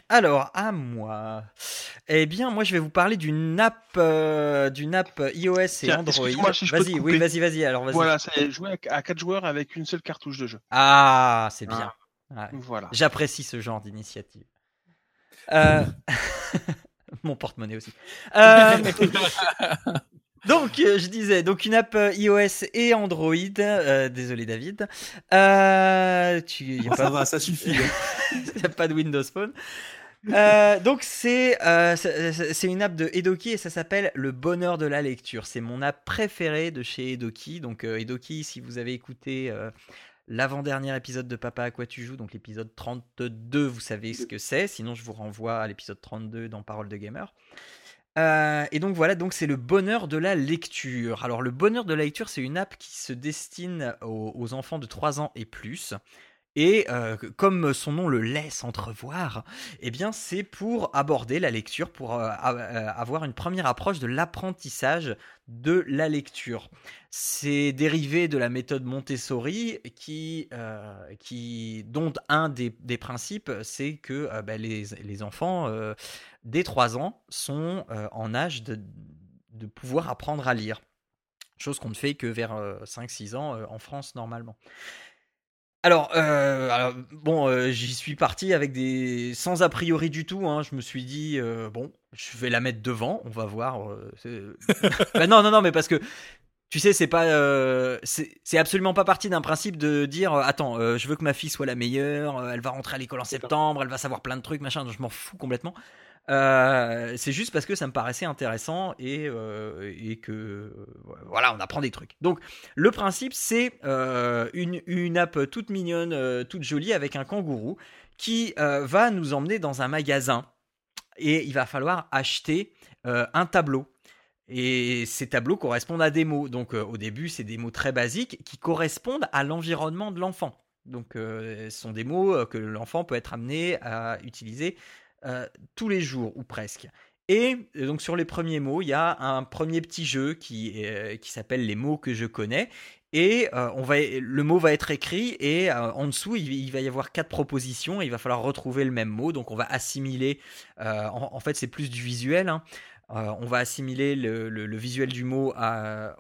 Alors, à moi. Eh bien, moi, je vais vous parler d'une app, euh, d'une app iOS et Tiens, Android. si Vas-y, oui, vas-y, vas-y. Alors, vas-y. Voilà, ça y est, jouer à 4 joueurs avec une seule cartouche de jeu. Ah, c'est bien. Ouais. Voilà. J'apprécie ce genre d'initiative. Euh, Mon porte-monnaie aussi. Euh, Donc, euh, je disais, donc une app euh, iOS et Android. euh, désolé, David. Euh, tu, y a Ça pas, va, ça suffit. hein. y a pas de Windows Phone. Euh, donc c'est euh, c'est une app de Edoki et ça s'appelle le bonheur de la lecture. C'est mon app préférée de chez Edoki. Donc euh, Edoki, si vous avez écouté l'avant-dernier épisode de Papa à quoi tu joues, donc l'épisode 32, vous savez ce que c'est. Sinon, je vous renvoie à l'épisode 32 dans Parole de Gamer. Et donc voilà, donc c'est le bonheur de la lecture. Alors le bonheur de la lecture, c'est une app qui se destine aux, aux enfants de 3 ans et plus. Et euh, comme son nom le laisse entrevoir, eh bien c'est pour aborder la lecture, pour euh, euh, avoir une première approche de l'apprentissage de la lecture. C'est dérivé de la méthode Montessori, qui, dont un des, principes, c'est que bah, les, enfants dès 3 ans sont en âge de pouvoir apprendre à lire chose qu'on ne fait que vers 5-6 ans en France normalement. Alors, euh, bon, euh, j'y suis parti avec des sans a priori du tout. Hein. Je me suis dit euh, bon, je vais la mettre devant, on va voir. bah, non, non, non, mais parce que tu sais, c'est pas, c'est absolument pas parti d'un principe de dire attends, je veux que ma fille soit la meilleure, elle va rentrer à l'école en septembre, elle va savoir plein de trucs, machin. Je m'en fous complètement. Euh, c'est juste parce que ça me paraissait intéressant et, euh, et que euh, voilà, on apprend des trucs. Donc le principe c'est une, une, app toute mignonne, toute jolie avec un kangourou qui va nous emmener dans un magasin et il va falloir acheter un tableau. Et ces tableaux correspondent à des mots. Donc au début, c'est des mots très basiques qui correspondent à l'environnement de l'enfant. Donc ce sont des mots que l'enfant peut être amené à utiliser euh, tous les jours ou presque. Et euh, donc sur les premiers mots, il y a un premier petit jeu qui, euh, qui s'appelle les mots que je connais. Et on va, le mot va être écrit et en dessous il, va y avoir quatre propositions. Et il va falloir retrouver le même mot. Donc on va assimiler. En, fait c'est plus du visuel. Hein. Euh, on va assimiler le, visuel du mot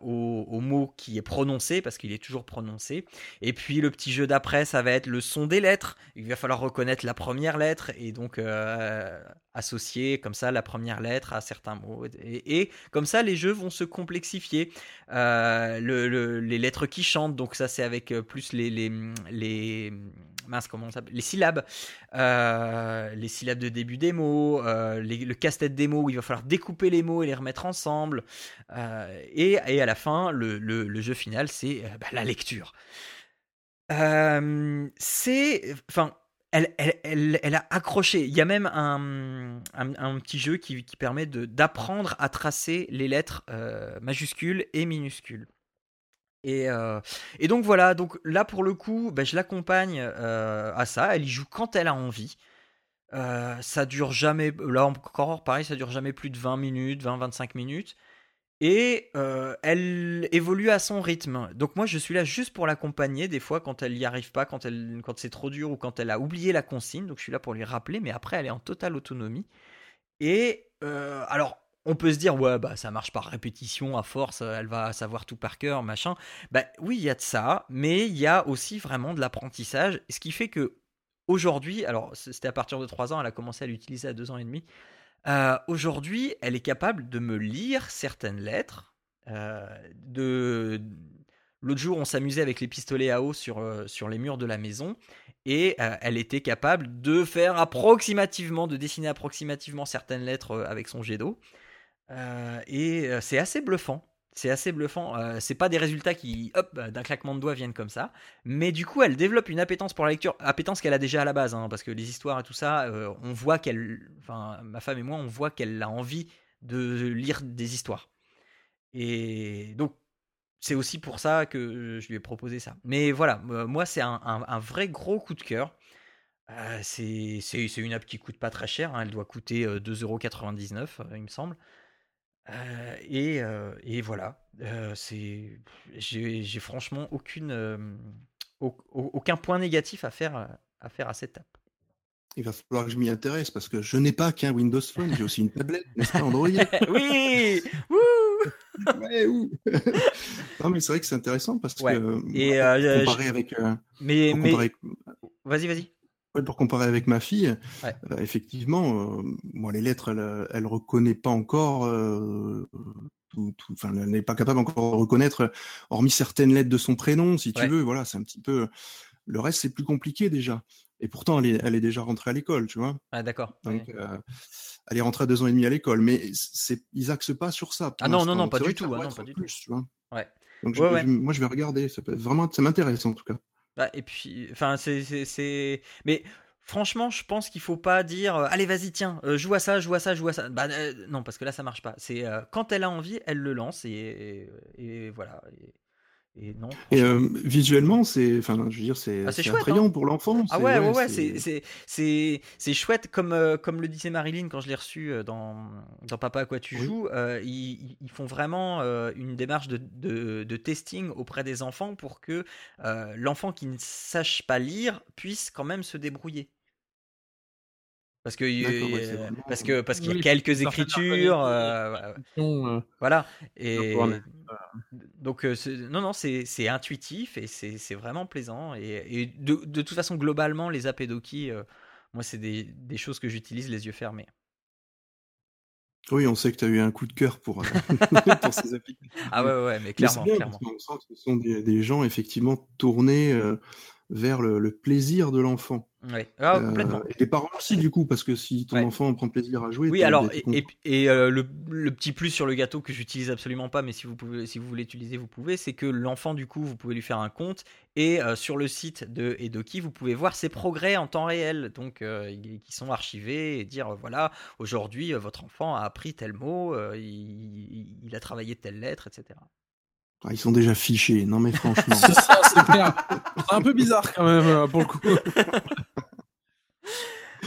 au, mot qui est prononcé, parce qu'il est toujours prononcé. Et puis le petit jeu d'après, ça va être le son des lettres. Il va falloir reconnaître la première lettre et donc euh, associer comme ça la première lettre à certains mots. Et, comme ça, les jeux vont se complexifier. Euh, les lettres qui chantent, donc ça c'est avec plus les, les comment ça Les syllabes, les syllabes de début des mots, le casse-tête des mots où il va falloir découper les mots et les remettre ensemble. Euh, et, à la fin, le, jeu final, c'est bah, la lecture. c'est, enfin, elle, elle, a accroché. Il y a même un, petit jeu qui, qui permet d'apprendre à tracer les lettres majuscules et minuscules. Et, euh, et, donc voilà, donc là pour le coup, bah, je l'accompagne euh, à ça. Elle y joue quand elle a envie. Euh, ça dure jamais, là encore pareil, ça dure jamais plus de 20 minutes, 20-25 minutes. Et elle évolue à son rythme. Donc moi je suis là juste pour l'accompagner, des fois quand elle n'y arrive pas, quand, quand c'est trop dur ou quand elle a oublié la consigne. Donc je suis là pour lui rappeler, mais après elle est en totale autonomie. Et alors on peut se dire ouais bah ça marche par répétition à force elle va savoir tout par cœur machin bah oui il y a de ça mais il y a aussi vraiment de l'apprentissage ce qui fait que aujourd'hui alors c'était à partir de 3 ans elle a commencé à l'utiliser à 2 ans et demi euh, aujourd'hui elle est capable de me lire certaines lettres euh, de l'autre jour on s'amusait avec les pistolets à eau sur, euh, sur les murs de la maison et elle était capable de faire approximativement, de dessiner approximativement certaines lettres avec son jet d'eau. Et c'est assez bluffant. C'est assez bluffant. Euh, c'est pas des résultats qui, hop, d'un claquement de doigts viennent comme ça. Mais du coup, elle développe une appétence pour la lecture. Appétence qu'elle a déjà à la base, hein, parce que les histoires et tout ça, on voit qu'elle, enfin, ma femme et moi, on voit qu'elle a envie de lire des histoires. Et donc, c'est aussi pour ça que je lui ai proposé ça. Mais voilà, moi, c'est un, vrai gros coup de cœur. c'est une app qui coûte pas très cher. Hein. elle doit coûter 2,99€, il me semble. Euh, et, euh, et, voilà, euh, c'est, j'ai, franchement aucune, aucun point négatif à faire, à faire à cette app. Il va falloir que je m'y intéresse parce que je n'ai pas qu'un Windows Phone, j'ai aussi une tablette, n'est-ce pas Android? Oui! Ouais, Non mais c'est vrai que c'est intéressant parce que et, comparé avec. mais, mais... Vas-y, vas-y pour comparer avec ma fille, euh, effectivement, euh, moi les lettres, elle, elle reconnaît pas encore. Euh, tout, enfin, elle n'est pas capable encore de reconnaître, hormis certaines lettres de son prénom, si tu veux. Voilà, c'est un petit peu. Le reste, c'est plus compliqué déjà. Et pourtant, elle est, elle est déjà rentrée à l'école, tu vois. Ah, d'accord. Donc, ouais. euh, elle est rentrée à deux ans et demi à l'école, mais c'est, ils axent pas sur ça. Ah non, non, non, Donc, pas du tout, ah non, pas du plus, tu vois. Ouais. Donc, je- je- moi, je vais regarder. Ça peut être vraiment, ça m'intéresse en tout cas. Bah, et puis, enfin, c'est, Mais franchement, je pense qu'il faut pas dire euh, allez, vas-y, tiens, euh, joue à ça, joue à ça, joue à ça. Bah, euh, non, parce que là, ça marche pas. C'est quand elle a envie, elle le lance et, voilà. Et non. Et euh, visuellement, c'est, enfin, je veux dire, c'est, Ah, c'est chouette, attrayant hein. pour l'enfant. Ah ouais, ouais, ouais, c'est, c'est, c'est, c'est chouette, comme, euh, comme le disait Marilyn quand je l'ai reçu euh, dans, dans Papa à quoi tu Oui. joues, euh, ils, ils font vraiment une démarche de, de, de testing auprès des enfants pour que l'enfant qui ne sache pas lire puisse quand même se débrouiller. Parce que, ouais, euh, vraiment- parce que parce qu'il y a Oui, quelques écritures, euh, Euh, voilà. Et donc euh, non non c'est c'est intuitif et c'est c'est vraiment plaisant et, et de, de toute façon globalement les apédoki euh, moi c'est des, des choses que j'utilise les yeux fermés. Oui, on sait que tu as eu un coup de cœur pour, euh, pour ces applications. Ah ouais ouais, mais clairement bien, clairement. parce qu'on sent que ce sont des, des gens effectivement tournés euh, vers le, le plaisir de l'enfant. Ouais. Ah, Euh, complètement. et les parents aussi, du coup, parce que si ton Ouais. enfant prend plaisir à jouer, Oui, alors, et, content. et- et, euh, le, le petit plus sur le gâteau que j'utilise absolument pas, mais si vous, pouvez, si vous voulez l'utiliser, vous pouvez, c'est que l'enfant, du coup, vous pouvez lui faire un compte, et euh, sur le site de Edoki, vous pouvez voir ses progrès en temps réel, donc qui sont archivés, et dire, voilà, aujourd'hui, votre enfant a appris tel mot, il- il a travaillé telle lettre, etc. Ah, ils sont déjà fichés. Non, mais franchement. C'est ça, c'est clair. C'est un peu bizarre quand même euh, pour le coup.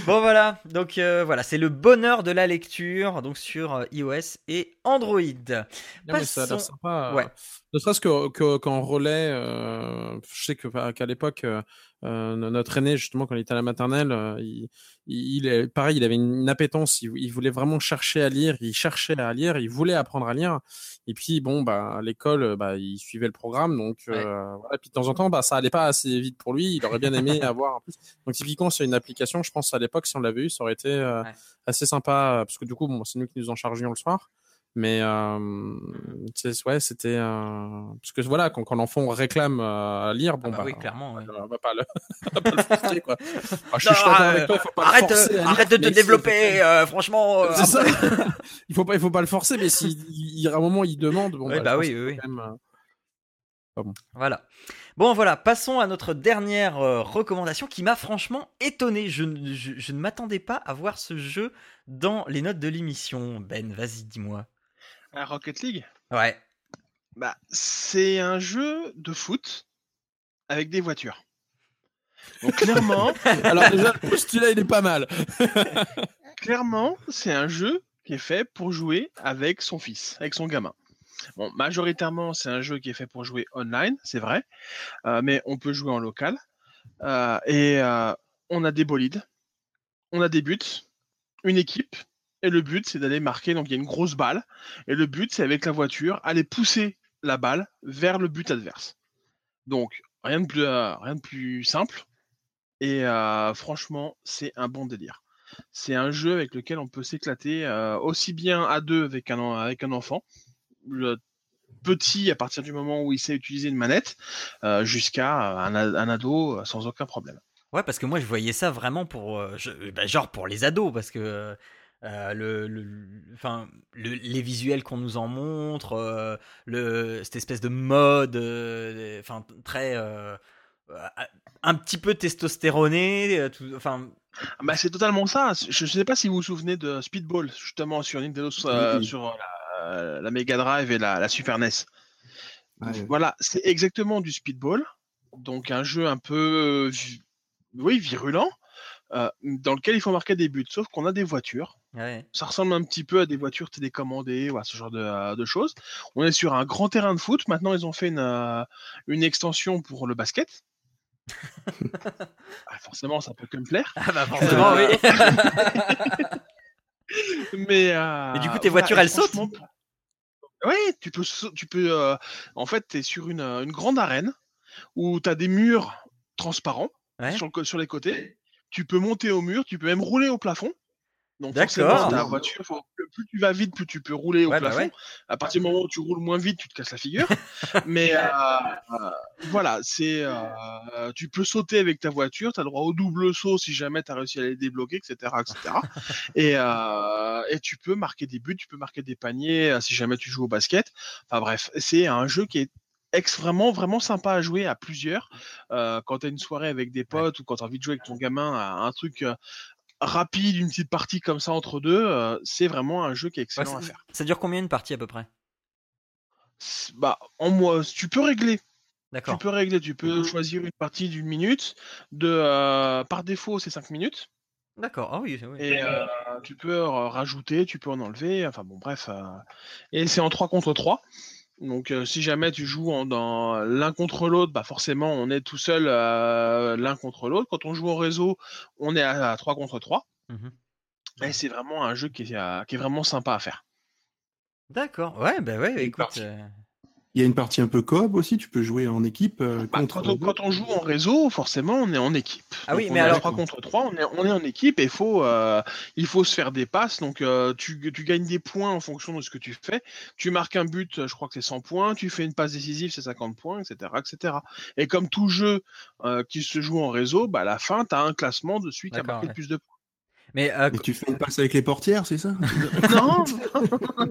Bon voilà, donc euh, voilà, c'est le bonheur de la lecture, donc sur euh, iOS et Android. Non, mais ça a l'air Passons- sympa. Ouais. Ne serait-ce que, que- qu'en relais, euh, je sais que, qu'à l'époque, euh, euh, notre aîné, justement, quand il était à la maternelle, euh, il, il, pareil, il avait une appétence, il, il voulait vraiment chercher à lire, il cherchait à lire, il voulait apprendre à lire. Et puis, bon, bah, à l'école, euh, bah, il suivait le programme, donc, euh, voilà. Puis de temps en temps, bah, ça allait pas assez vite pour lui, il aurait bien aimé avoir. Donc, typiquement, c'est une application, je pense, à l'époque, si on l'avait eu, ça aurait été euh, Ouais. assez sympa, parce que du coup, bon, c'est nous qui nous en chargions le soir. Mais euh, ouais, c'était euh, parce que voilà, quand, quand l'enfant réclame euh, à lire, bon Ah bah bah, oui, clairement, ouais. on va pas le, on va pas le forcer quoi. Ah, je Non, suis d'accord avec toi, il faut pas le Arrête, forcer lire, arrête de te développer, euh, franchement. C'est ça. il faut pas, il faut pas le forcer, mais si il, à un moment il demande, bon Ouais, bah, bah oui, oui, oui. Voilà. Bon, voilà, passons à notre dernière euh, recommandation qui m'a franchement étonné. Je- je ne m'attendais pas à voir ce jeu dans les notes de l'émission. Ben, vas-y, dis-moi. Un Rocket League Ouais. Bah, c'est un jeu de foot avec des voitures. Donc clairement, Alors déjà le postulat il est pas mal. clairement, c'est un jeu qui est fait pour jouer avec son fils, avec son gamin. Bon, majoritairement, c'est un jeu qui est fait pour jouer online, c'est vrai, euh, mais on peut jouer en local. Euh, et euh, on a des bolides, on a des buts, une équipe, et le but, c'est d'aller marquer. Donc, il y a une grosse balle, et le but, c'est avec la voiture, aller pousser la balle vers le but adverse. Donc, rien de plus, euh, rien de plus simple. Et euh, franchement, c'est un bon délire. C'est un jeu avec lequel on peut s'éclater euh, aussi bien à deux avec un, avec un enfant, le petit à partir du moment où il sait utiliser une manette, jusqu'à un, ado sans aucun problème. Ouais, parce que moi, je voyais ça vraiment pour. bah, genre pour les ados, parce que. Le, le- le- enfin, le- les visuels qu'on nous en montre, euh, le, cette espèce de mode, euh, enfin très, euh, euh, un petit peu testostéroné, euh, tout- enfin, Ah Bah, c'est totalement ça. Je ne sais pas si vous vous souvenez de Speedball, justement, sur Nintendo, euh, Oui. sur la, la Mega Drive et la, la Super NES. Ouais. Voilà, c'est exactement du Speedball. Donc, un jeu un peu, euh, vi- oui, virulent, euh, dans lequel il faut marquer des buts. Sauf qu'on a des voitures. ouais. Ça ressemble un petit peu à des voitures télécommandées, voilà, ce genre de, euh, de choses. On est sur un grand terrain de foot. Maintenant, ils ont fait une, euh, une extension pour le basket. Ah, forcément, ça peut que me plaire. Ah bah forcément, Euh, oui. Mais, euh, Mais du coup, tes voilà, voitures, elles sautent Oui, tu peux, tu peux. euh, en fait, tu es sur une, une grande arène où tu as des murs transparents Ouais. sur, le co- sur les côtés. Tu peux monter au mur, tu peux même rouler au plafond. Donc forcément, ta voiture, plus tu vas vite, plus tu peux rouler au Ouais, bah plafond. ouais. À partir du moment où tu roules moins vite, tu te casses la figure. Mais euh, euh, voilà, c'est euh, tu peux sauter avec ta voiture, tu as le droit au double saut si jamais tu as réussi à les débloquer, etc. etc. et, euh, et tu peux marquer des buts, tu peux marquer des paniers si jamais tu joues au basket. Enfin bref, c'est un jeu qui est ex vraiment vraiment sympa à jouer à plusieurs euh, quand tu as une soirée avec des potes ou quand tu as envie de jouer avec ton gamin à un truc euh, rapide, une petite partie comme ça entre deux, euh, c'est vraiment un jeu qui est Ouais, excellent à faire. ça dure combien une partie à peu près? Bah, en moi, tu peux régler. Tu peux régler. Tu peux choisir une partie d'une minute. De, euh, par défaut, c'est 5 minutes. D'accord. Ah oui. oui. Et euh, tu peux rajouter, tu peux en enlever. Enfin bon, bref. euh, Et c'est en 3 contre 3. Donc, euh, si jamais tu joues en, dans l'un contre l'autre, bah forcément, on est tout seul euh, l'un contre l'autre. Quand on joue en réseau, on est à, à 3 contre 3. Mhm. Et c'est vraiment un jeu qui est, qui est vraiment sympa à faire. D'accord. Ouais, bah ouais. Écoute. euh, Il y a une partie un peu coop aussi, tu peux jouer en équipe euh, Bah, contre. quand, on, quand on joue en réseau, forcément, on est en équipe. Ah Donc, oui, mais alors- 3 contre 3, on est, on est en équipe et faut, euh, il faut se faire des passes. Donc, euh, tu, tu gagnes des points en fonction de ce que tu fais. Tu marques un but, je crois que c'est 100 points. Tu fais une passe décisive, c'est 50 points, etc. etc. Et comme tout jeu euh, qui se joue en réseau, bah, à la fin, tu as un classement de celui qui a marqué ouais. le plus de points. Mais euh, Et tu fais une passe avec les portières, c'est ça? Non,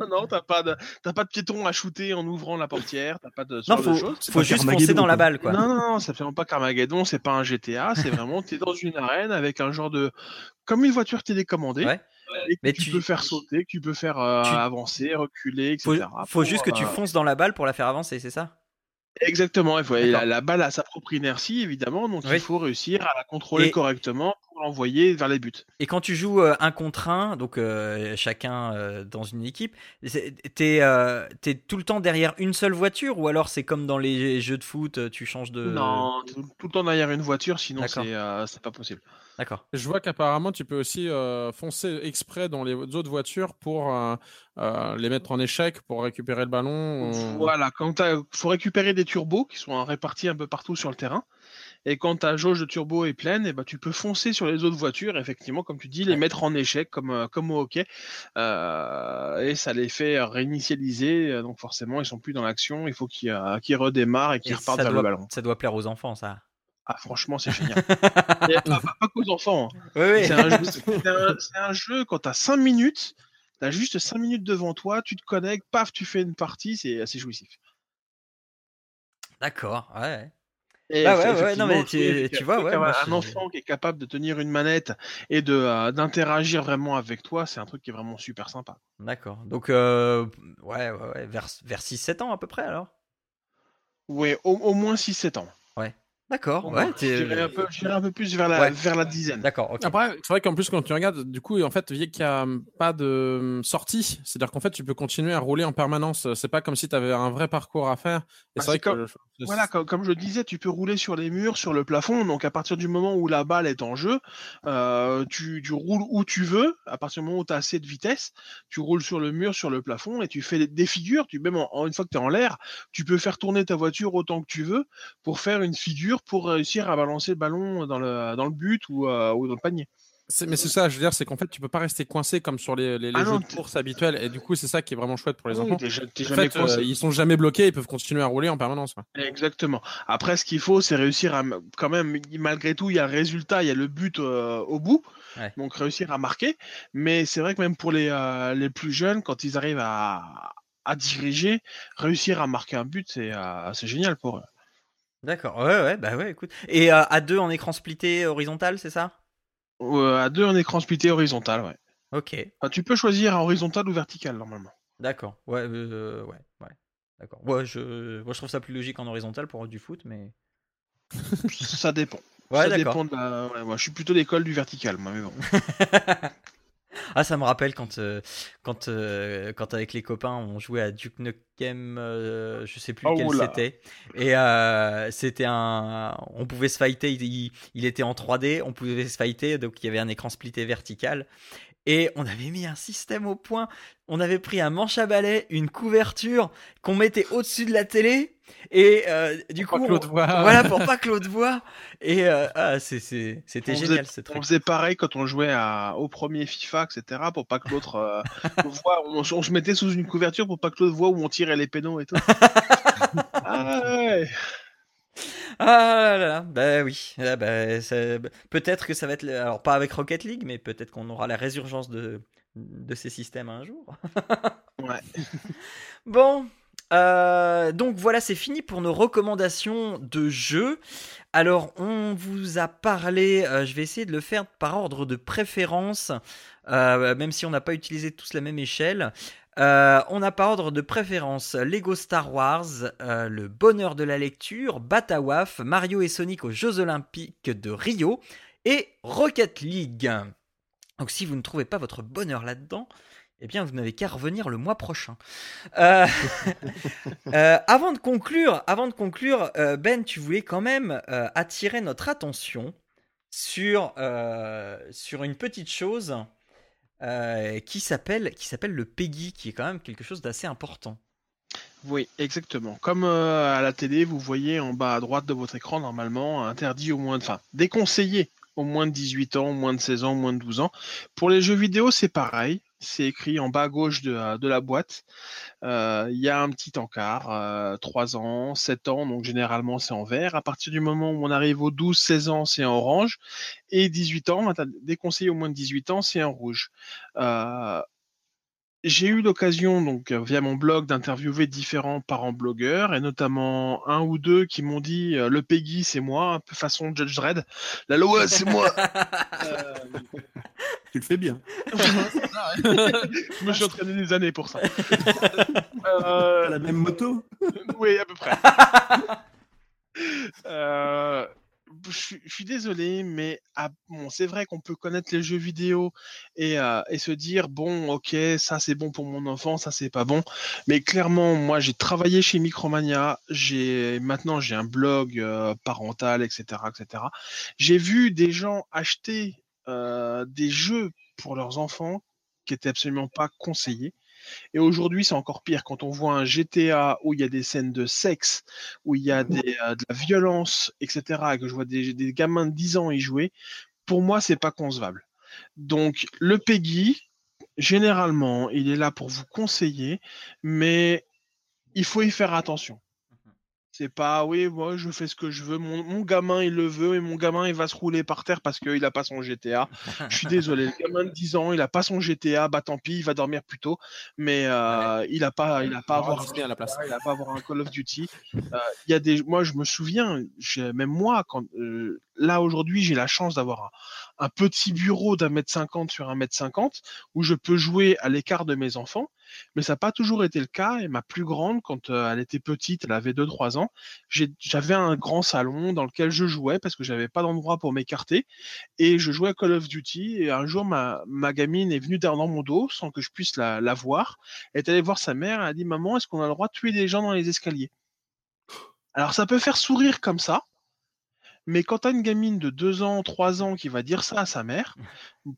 non, t'as pas de, t'as pas de piéton à shooter en ouvrant la portière, t'as pas de ce non, genre faut, de faut juste foncer dans la quoi. balle, quoi. Non, non, non, c'est absolument pas Carmageddon, c'est pas un GTA, c'est vraiment, t'es dans une arène avec un genre de. Comme une voiture télécommandée. Ouais. Et que Mais tu, tu- peux faire sauter, que tu peux faire euh, tu- avancer, reculer, Faut, etc. faut pour, juste que tu euh, fonces dans la balle pour la faire avancer, c'est ça? Exactement, il faut, et la, la balle a sa propre inertie, évidemment, donc Oui. il faut réussir à la contrôler Et- correctement pour l'envoyer vers les buts. Et quand tu joues euh, un contre un, donc euh, chacun euh, dans une équipe, t'es euh, t'es tout le temps derrière une seule voiture ou alors c'est comme dans les jeux de foot, tu changes de. Non, tout, tout le temps derrière une voiture, sinon c'est euh, c'est pas possible. D'accord. Je vois qu'apparemment, tu peux aussi euh, foncer exprès dans les autres voitures pour euh, euh, les mettre en échec, pour récupérer le ballon. Voilà, quand il faut récupérer des turbos qui sont répartis un peu partout sur le terrain. Et quand ta jauge de turbo est pleine, et ben tu peux foncer sur les autres voitures, effectivement, comme tu dis, les mettre en échec comme euh, comme au hockey, Euh, et ça les fait réinitialiser. euh, Donc forcément, ils sont plus dans l'action. Il faut qu'ils euh, redémarrent et qu'ils repartent ça vers doit, le ballon. ça doit plaire aux enfants, ça. Ah, franchement, c'est génial. Et pas, qu'aux enfants. hein. Oui, oui. C'est un, un- jeu quand t'as 5 minutes. T'as juste 5 minutes devant toi, tu te connectes, paf, tu fais une partie, c'est assez jouissif. D'accord. Ouais. Et Bah ouais, ouais, non, mais tu- vois, ouais, moi, un enfant qui est capable de tenir une manette et de euh, d'interagir vraiment avec toi, c'est un truc qui est vraiment super sympa. D'accord. Donc, euh, ouais, ouais, ouais, vers, vers 6-7 ans à peu près alors? Ouais, au, au moins 6-7 ans. D'accord. Ouais, t'es- je, dirais un un peu plus vers la, Ouais. vers la dizaine. D'accord. Après, c'est vrai qu'en plus, quand tu regardes, du coup, en fait, vu qu'il n'y a pas de sortie, c'est-à-dire qu'en fait, tu peux continuer à rouler en permanence. C'est pas comme si tu avais un vrai parcours à faire. Et Ah, c'est vrai comme- que. Voilà, comme, comme je le disais, tu peux rouler sur les murs, sur le plafond. Donc à partir du moment où la balle est en jeu, euh, tu, tu roules où tu veux. À partir du moment où tu as assez de vitesse, tu roules sur le mur, sur le plafond et tu fais des- des figures. Tu, même en, en- une fois que tu es en l'air, tu peux faire tourner ta voiture autant que tu veux pour faire une figure pour réussir à balancer le ballon dans le, dans le but ou, euh, ou dans le panier. Mais c'est ça, je veux dire, c'est qu'en fait, tu peux pas rester coincé comme sur les, les, les Ah jeux non, de course habituels. Et du coup, c'est ça qui est vraiment chouette pour les Oui, enfants. t'es En fait, euh, ils sont jamais bloqués, ils peuvent continuer à rouler en permanence. quoi. Exactement. Après, ce qu'il faut, c'est réussir à, quand même, malgré tout, il y a le résultat, il y a le but euh, au bout. Ouais. Donc, réussir à marquer. Mais c'est vrai que même pour les, euh, les plus jeunes, quand ils arrivent à, à diriger, réussir à marquer un but, c'est euh, c'est génial pour eux. D'accord. Ouais, ouais, bah ouais, écoute. Et euh, à deux en écran splitté horizontal, c'est ça? Euh, à deux, en écran splitté horizontal, ouais. Ok. Enfin, tu peux choisir horizontal ou vertical, normalement. D'accord. Ouais, euh, ouais, ouais. D'accord. Ouais, je, moi, je trouve ça plus logique en horizontal pour du foot, mais. Ça dépend. Ouais, ça dépend de la... ouais, moi, je suis plutôt l'école du vertical, moi, mais bon. ah, ça me rappelle quand, euh, quand, euh, quand avec les copains on jouait à Duke Nukem, euh, je sais plus Oh lequel c'était. Et c'était un. On pouvait se fighter, il, il- il était en 3D, on pouvait se fighter, donc il y avait un écran splitté vertical. Et on avait mis un système au point. On avait pris un manche à balai, une couverture qu'on mettait au-dessus de la télé. Et euh, du Pour coup, on- voilà, pour pas que l'autre voit. Et euh, ah, c'est- c'est- c'était On génial faisait- ce On faisait pareil quand on jouait à, au premier FIFA, etc. Pour pas que l'autre euh, voit. On, on se mettait sous une couverture pour pas que l'autre voit où on tirait les pénaux et tout. ah ouais. Ah là là, bah oui. Ah bah, peut-être que ça va être, alors pas avec Rocket League, mais peut-être qu'on aura la résurgence de, de ces systèmes un jour. Ouais. Bon, euh, donc voilà, c'est fini pour nos recommandations de jeux. Alors, on vous a parlé, euh, je vais essayer de le faire par ordre de préférence, euh, même si on n'a pas utilisé tous la même échelle. Euh, on a par ordre de préférence Lego Star Wars, euh, Le Bonheur de la Lecture, Batawaf, Mario et Sonic aux Jeux Olympiques de Rio et Rocket League. Donc si vous ne trouvez pas votre bonheur là-dedans, eh bien vous n'avez qu'à revenir le mois prochain. Euh, avant de conclure, avant de conclure, Ben, tu voulais quand même attirer notre attention sur sur une petite chose euh, qui s'appelle qui s'appelle le PEGI, qui est quand même quelque chose d'assez important. Oui, exactement. Comme euh, à la télé, vous voyez en bas à droite de votre écran, normalement, interdit au moins de, enfin, déconseillé au moins de 18 ans, au moins de 16 ans, au moins de 12 ans. Pour les jeux vidéo, c'est pareil. C'est écrit en bas à gauche de, la- de la boîte. Euh, Il y a un petit encart, euh, 3 ans, 7 ans, donc généralement c'est en vert. À partir du moment où on arrive aux 12-16 ans, c'est en orange. Et 18 ans, déconseillé au moins de 18 ans, c'est en rouge. Euh, j'ai eu l'occasion, donc euh, via mon blog, d'interviewer différents parents blogueurs, et notamment un ou deux qui m'ont dit euh, le Peggy c'est moi, un peu façon Judge Dredd. La loi c'est moi. Euh, Tu le fais bien. je me suis entraîné des années pour ça. Euh, la même moto? Oui, à peu près. Euh, je, suis- désolé, mais bon, c'est vrai qu'on peut connaître les jeux vidéo et, euh, et se dire bon, ok, ça c'est bon pour mon enfant, ça c'est pas bon. Mais clairement, moi j'ai travaillé chez Micromania, j'ai maintenant j'ai un blog euh, parental, etc., etc. J'ai vu des gens acheter euh, des jeux pour leurs enfants qui étaient absolument pas conseillés. Et aujourd'hui, c'est encore pire quand on voit un GTA où il y a des scènes de sexe, où il y a euh, de la violence, etc., et que je vois des, des gamins de 10 ans y jouer. Pour moi, c'est pas concevable. Donc, le PEGI, généralement, il est là pour vous conseiller, mais il faut y faire attention. C'est pas, oui, moi, je fais ce que je veux. Mon, mon gamin, il le veut, et mon gamin, il va se rouler par terre parce qu'il a pas son GTA. Je suis désolé, le gamin de 10 ans, il a pas son GTA, bah tant pis, il va dormir plus tôt, mais euh, il a pas, il a pas avoir Disney à la place. il pas avoir un Call of Duty. Euh, Il y a des, moi, je me souviens, même moi, quand euh, là aujourd'hui, j'ai la chance d'avoir un, un petit bureau d'un mètre cinquante sur un mètre cinquante où je peux jouer à l'écart de mes enfants. Mais ça n'a pas toujours été le cas. Et ma plus grande, quand euh, elle était petite, elle avait 2-3 ans, j'avais un grand salon dans lequel je jouais parce que j'avais pas d'endroit pour m'écarter. Et je jouais à Call of Duty. Et un jour, ma, ma gamine est venue derrière mon dos sans que je puisse la, la voir. Elle est allée voir sa mère. Elle a dit Maman, est-ce qu'on a le droit de tuer des gens dans les escaliers? Alors, ça peut faire sourire comme ça. Mais quand t'as une gamine de 2 ans, 3 ans qui va dire ça à sa mère,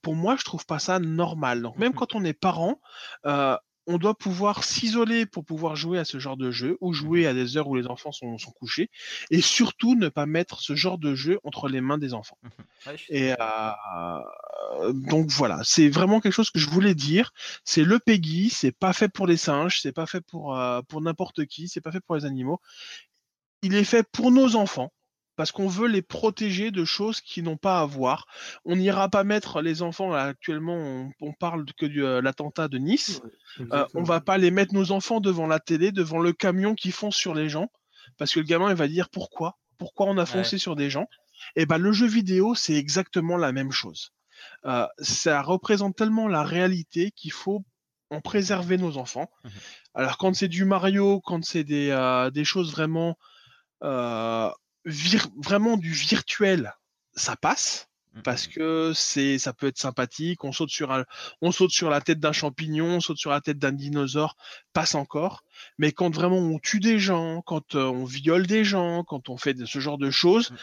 pour moi, je trouve pas ça normal. Donc, même Mhm. quand on est parent, euh, on doit pouvoir s'isoler pour pouvoir jouer à ce genre de jeu ou jouer à des heures où les enfants sont, sont couchés et surtout ne pas mettre ce genre de jeu entre les mains des enfants. Suis- Et euh, donc voilà, c'est vraiment quelque chose que je voulais dire. C'est le Peggy, c'est pas fait pour les singes, c'est pas fait pour euh, pour n'importe qui, c'est pas fait pour les animaux. Il est fait pour nos enfants parce qu'on veut les protéger de choses qui n'ont pas à voir. On n'ira pas mettre les enfants là, actuellement. On, on parle que de euh, l'attentat de Nice. Euh, on va pas les mettre nos enfants devant la télé, devant le camion qui fonce sur les gens, parce que le gamin il va dire pourquoi, pourquoi on a foncé sur des gens? Et ben le jeu vidéo c'est exactement la même chose. Euh, ça représente tellement la réalité qu'il faut en préserver nos enfants. Mhm. Alors quand c'est du Mario, quand c'est des euh, des choses vraiment euh, vir- vraiment du virtuel, ça passe parce que c'est ça peut être sympathique on saute sur un on saute sur la tête d'un champignon on saute sur la tête d'un dinosaure passe encore mais quand vraiment on tue des gens quand euh, on viole des gens quand on fait de- ce genre de choses Mhm.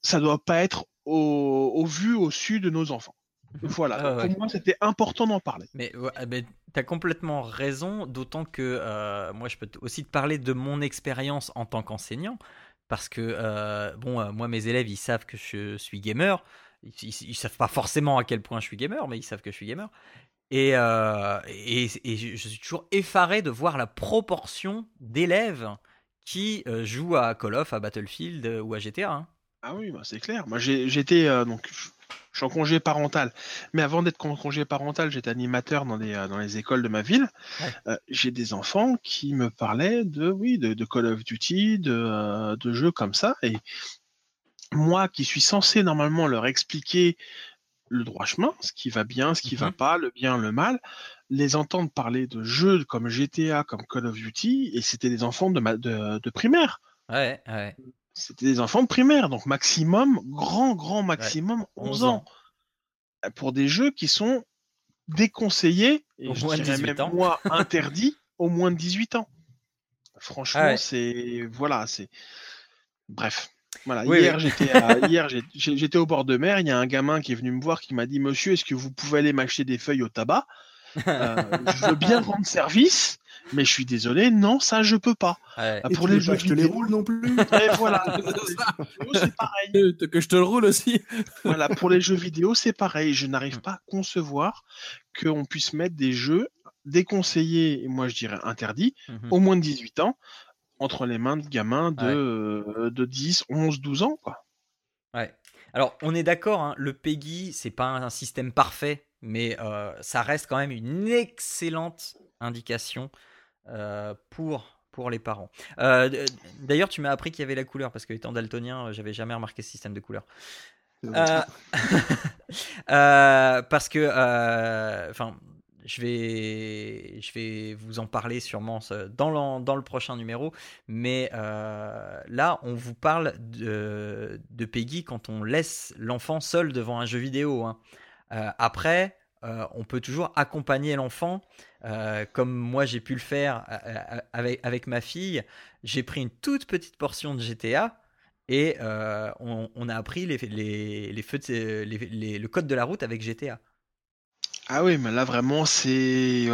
ça doit pas être au, au vu au su de nos enfants Voilà, Ah ouais. pour moi c'était important d'en parler. Mais, ouais, ah, mais t'as complètement raison, d'autant que euh, moi je peux t- aussi te parler de mon expérience en tant qu'enseignant, parce que euh, bon, euh, moi mes élèves ils savent que je suis gamer, ils, ils- ils savent pas forcément à quel point je suis gamer, mais ils savent que je suis gamer. Et, euh, je suis toujours effaré de voir la proportion d'élèves qui jouent à Call of, à Battlefield ou à GTA. hein. Ah oui, bah c'est clair. Moi j'étais donc je suis en congé parental, mais avant d'être en congé parental, j'étais animateur dans les euh, dans les écoles de ma ville. Ouais. Euh, j'ai des enfants qui me parlaient de oui de, de Call of Duty, de euh, de jeux comme ça, et moi qui suis censé normalement leur expliquer le droit chemin, ce qui va bien, ce qui va Mhm. pas, le bien, le mal, les entendre parler de jeux comme GTA, comme Call of Duty, et c'était des enfants de, ma, de, de primaire. Ouais, ouais. C'était des enfants de primaire, donc maximum, grand, grand maximum, 11, 11 ans. Pour des jeux qui sont déconseillés, et Au je moins dirais 18 même moi interdits, au moins de 18 ans. Franchement, Ah ouais. c'est. Voilà, c'est. Bref. Voilà, Oui, hier, oui. j'étais à- hier j'ai- j'ai- j'étais au bord de mer, il y a un gamin qui est venu me voir qui m'a dit Monsieur, est-ce que vous pouvez aller m'acheter des feuilles au tabac? Euh, Je veux bien rendre service, mais je suis désolé, non, ça je peux pas. ouais. Ah, Et pour tu les jeux pas que je te les vidéo. roule non plus Et voilà, c'est pareil. Que je te le roule aussi. Voilà, pour les jeux vidéo, c'est pareil. Je n'arrive pas à concevoir qu'on puisse mettre des jeux déconseillés, et moi je dirais interdits, Mhm. au moins de 18 ans, entre les mains de gamins de, Ouais. euh, de 10, 11, 12 ans. Quoi. Ouais. Alors, on est d'accord, hein, le PEGI, c'est pas un système parfait, mais euh, ça reste quand même une excellente indication euh, pour, pour les parents. Euh, D'ailleurs, tu m'as appris qu'il y avait la couleur, parce que étant daltonien, euh, j'avais jamais remarqué ce système de couleur. Euh, euh, parce que, euh, enfin, je vais, je vais vous en parler sûrement dans le, dans le prochain numéro, mais là, on vous parle de, de Peggy quand on laisse l'enfant seul devant un jeu vidéo. hein. Après, euh, on peut toujours accompagner l'enfant, euh, comme moi j'ai pu le faire euh, avec, ma fille. J'ai pris une toute petite portion de GTA. Et on, a appris les, feux de- les- le code de la route avec GTA. Ah oui, mais là vraiment, c'est.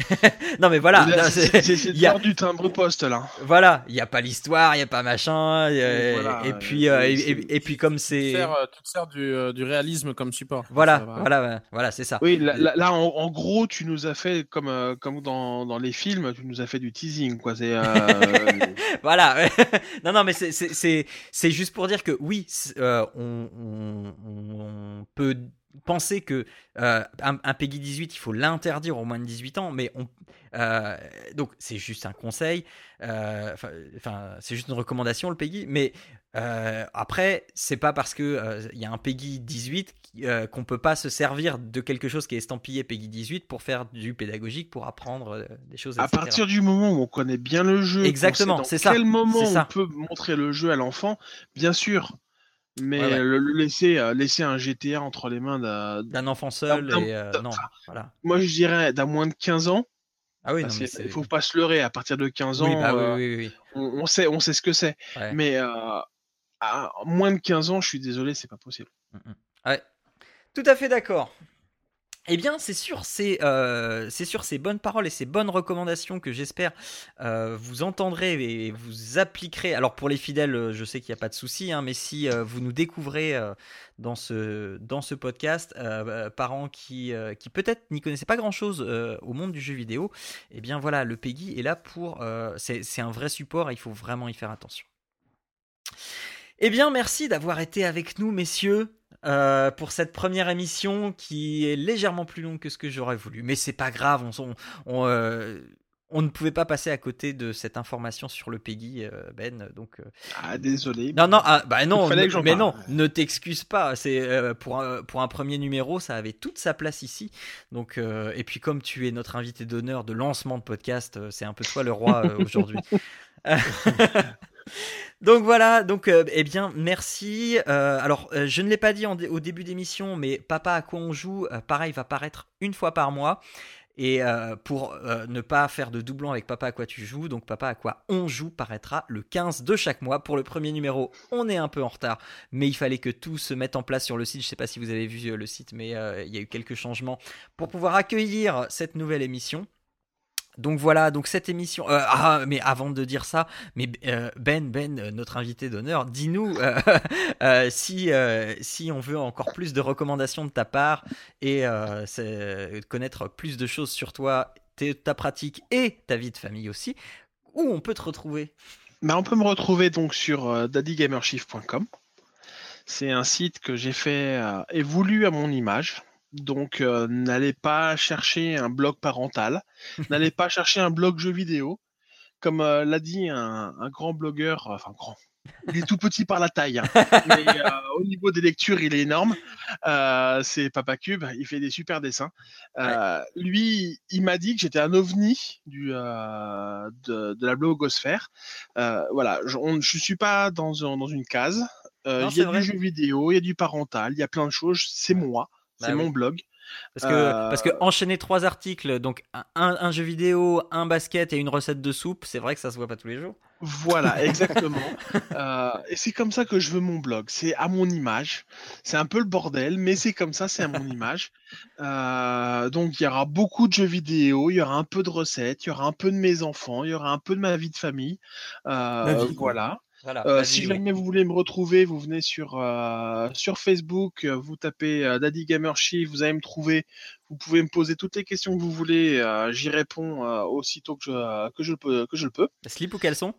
Non mais voilà, c'est c'est- c'est- c'est il y a- du timbre-poste là. voilà, il n'y a pas l'histoire, il n'y a pas machin, et, Et voilà, et euh, puis euh, et, c'est- et- et puis comme c'est Faire, euh, tu te sers du, euh, du réalisme comme support. voilà, voilà, ouais, voilà, c'est ça. Oui, là, là- là, en, en gros, tu nous as fait comme euh, comme dans, dans les films, tu nous as fait du teasing quoi. C'est euh, Voilà. non, non, mais c'est- c'est juste pour dire que oui, euh, on, on- on peut penser que euh, un, un Peggy 18, il faut l'interdire aux moins de 18 ans, mais on, euh, donc c'est juste un conseil, euh, enfin, c'est juste une recommandation le Peggy, mais après, c'est pas parce que il y a un Peggy 18 qui- euh, qu'on peut pas se servir de quelque chose qui est estampillé Peggy 18 pour faire du pédagogique, pour apprendre des choses. à partir du moment où on connaît bien le jeu, Exactement, c'est ça, Quel moment ça. on peut montrer le jeu à l'enfant, bien sûr. Mais Ouais, ouais. le, le laisser euh, laisser un GTA entre les mains d'un, enfant seul et euh, d'un- non voilà moi je dirais d'un moins de 15 ans. ah oui il faut pas se leurrer. À partir de 15 ans, oui, bah, euh, oui, oui, oui, on, on sait on sait ce que c'est. Ouais. Mais euh, à moins de 15 ans, je suis désolé, c'est pas possible. Ouais. Tout à fait d'accord. Eh bien, c'est sur ces, euh, c'est sur ces bonnes paroles et ces bonnes recommandations que j'espère euh, vous entendrez et vous appliquerez. Alors pour les fidèles, euh, je sais qu'il n'y a pas de souci, hein, mais si vous nous découvrez dans ce podcast, parents qui qui peut-être n'y connaissaient pas grand-chose au monde du jeu vidéo, eh bien voilà, le Peggy est là pour. c'est un vrai support et il faut vraiment y faire attention. Eh bien, merci d'avoir été avec nous, messieurs. Euh, pour cette première émission qui est légèrement plus longue que ce que j'aurais voulu, mais c'est pas grave, on, on, on, euh, on ne pouvait pas passer à côté de cette information sur le Peggy, euh, Ben. Donc, Ah désolé. non, non, ah, bah non, ne- que mais parle. non, ne t'excuse pas. C'est pour un, pour un premier numéro, ça avait toute sa place ici. Donc, et puis comme tu es notre invité d'honneur de lancement de podcast, c'est un peu toi le roi aujourd'hui. donc voilà, donc euh, eh bien merci. Euh, alors euh, je ne l'ai pas dit au début d'émission, mais Papa à quoi on joue, pareil va paraître une fois par mois. Et pour ne pas faire de doublon avec Papa à quoi tu joues, donc Papa à quoi on joue paraîtra le 15 de chaque mois. Pour le premier numéro, on est un peu en retard, mais il fallait que tout se mette en place sur le site. Je sais pas si vous avez vu le site, mais il y a eu quelques changements pour pouvoir accueillir cette nouvelle émission. Donc voilà, donc cette émission. Euh, ah, mais avant de dire ça, euh, Ben, Ben, euh, notre invité d'honneur, dis-nous si si on veut encore plus de recommandations de ta part et connaître plus de choses sur toi, ta pratique et ta vie de famille aussi, où on peut te retrouver? Bah, on peut me retrouver donc sur daddygamershift.com. C'est un site que j'ai fait et voulu à mon image. Donc, euh, n'allez pas chercher un blog parental, n'allez pas chercher un blog jeu vidéo. Comme euh, l'a dit un, grand blogueur, enfin grand, il est tout petit par la taille, hein. mais euh, au niveau des lectures, il est énorme. c'est Papa Cube, il fait des super dessins. Lui, il m'a dit que j'étais un ovni du, de, la blogosphère. voilà, je ne suis pas dans, dans une case. Il y a du jeu vidéo, il y a du parental, il y a plein de choses. C'est moi. Bah c'est mon blog. Parce que, parce que euh, enchaîner trois articles, donc un, un, jeu vidéo, un basket et une recette de soupe, c'est vrai que ça se voit pas tous les jours. Voilà, exactement. euh, et c'est comme ça que je veux mon blog. C'est à mon image. C'est un peu le bordel, mais c'est comme ça, c'est à mon image. Euh, donc il y aura beaucoup de jeux vidéo, il y aura un peu de recettes, il y aura un peu de mes enfants, il y aura un peu de ma vie de famille. Euh, voilà. Euh, si jamais vous voulez me retrouver, vous venez sur euh, sur Facebook, euh, vous tapez Daddy Gamer Chief, vous allez me trouver. Vous pouvez me poser toutes les questions que vous voulez, j'y réponds aussitôt que je que je peux que je le peux. Slip ou caleçon?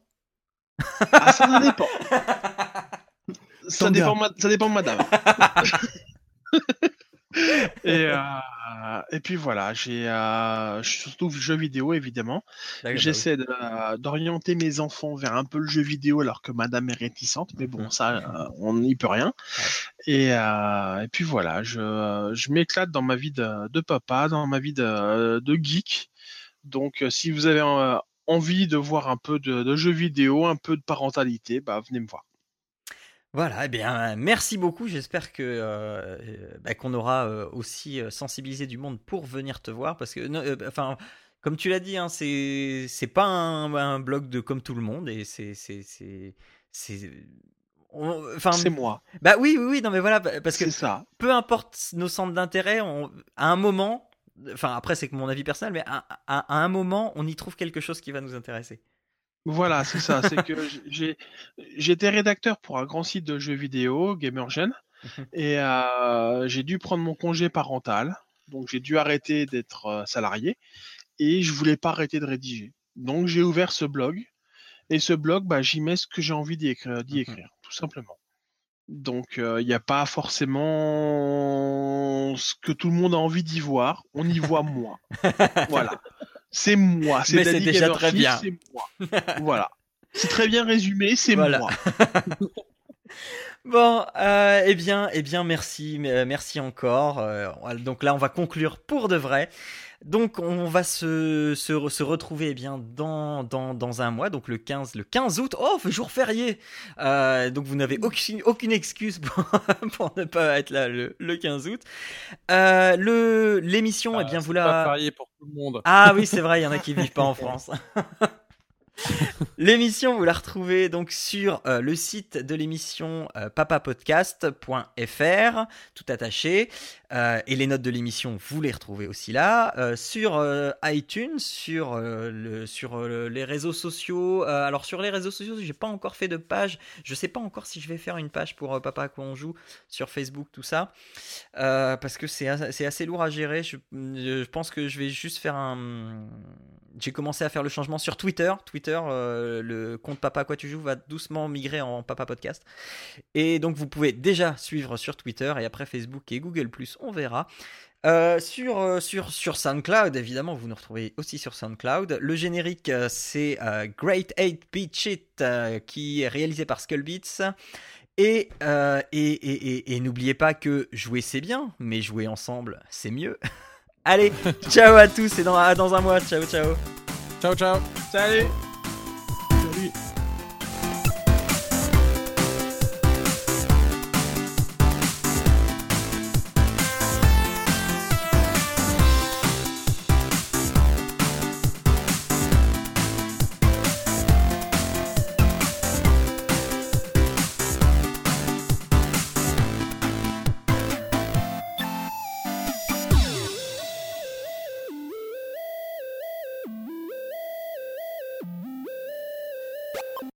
Ah, Ça dépend. ça dépend, ça dépend de madame. et, euh, et puis voilà, j'ai, euh, surtout jeu vidéo évidemment. Bah J'essaie d'orienter mes enfants vers un peu le jeu vidéo alors que Madame est réticente, mais bon, mmh. ça, euh, on n'y peut rien. Et, et, puis voilà, je, je m'éclate dans ma vie de, de, papa, dans ma vie de, de geek. Donc, si vous avez envie de voir un peu de, de jeux vidéo, un peu de parentalité, bah venez me voir. Voilà, eh bien, merci beaucoup. J'espère que euh, bah, qu'on aura euh, aussi euh, sensibilisé du monde pour venir te voir, parce que, enfin, comme tu l'as dit, hein, c'est c'est pas un, blog de comme tout le monde, et c'est c'est c'est Enfin, c'est moi. Bah oui, oui, oui, non, mais voilà, parce que ça. peu importe nos centres d'intérêt, à un moment, enfin après c'est que mon avis personnel, mais à, à, un moment, on y trouve quelque chose qui va nous intéresser. Voilà, c'est ça. c'est que j'ai j'étais rédacteur pour un grand site de jeux vidéo, Gamergen, mhm. et euh, j'ai dû prendre mon congé parental. Donc j'ai dû arrêter d'être euh, salarié et je voulais pas arrêter de rédiger. Donc j'ai ouvert ce blog et ce blog, bah, j'y mets ce que j'ai envie d'y écrire, mhm. écrire, tout simplement. Donc il euh, n'y a pas forcément ce que tout le monde a envie d'y voir. On y voit moi. voilà. C'est moi. C'est déjà très bien. C'est moi. voilà. C'est très bien résumé, c'est moi. Bon, euh, eh bien, eh bien, merci, euh, merci encore. Euh, donc là, on va conclure pour de vrai. Donc on va se, se, se retrouver eh bien dans, dans, dans, un mois, donc le 15, le 15 août. Oh, jour férié euh, Donc vous n'avez aucune, aucune excuse pour, pour, ne pas être là le, le 15 août. Euh, le L'émission, eh bien vous la... pas férié pour tout le monde. Ah oui, c'est vrai, il y en a qui vivent pas en France. l'émission, vous la retrouvez donc sur euh, le site de l'émission euh, papapodcast.fr, tout attaché. Euh, et les notes de l'émission, vous les retrouvez aussi là. sur iTunes, sur, le, sur les réseaux sociaux. alors sur les réseaux sociaux, j'ai pas encore fait de page. Je sais pas encore si je vais faire une page pour Papa à quoi on joue sur Facebook, tout ça. parce que c'est assez lourd à gérer. Je, je pense que je vais juste faire un j'ai commencé à faire le changement sur Twitter. Twitter, euh, le compte Papa Quoi Tu Joues va doucement migrer en Papa Podcast. Et donc vous pouvez déjà suivre sur Twitter et après Facebook et Google on verra. Euh, sur, euh, sur, sur SoundCloud, évidemment, vous nous retrouvez aussi sur SoundCloud. Le générique, c'est Great 8 Beat Shit qui est réalisé par Skullbeats. Et, et, et, et n'oubliez pas que jouer c'est bien, mais jouer ensemble c'est mieux. Allez, ciao à tous et dans, dans un mois. Ciao, ciao. Ciao, ciao. Salut.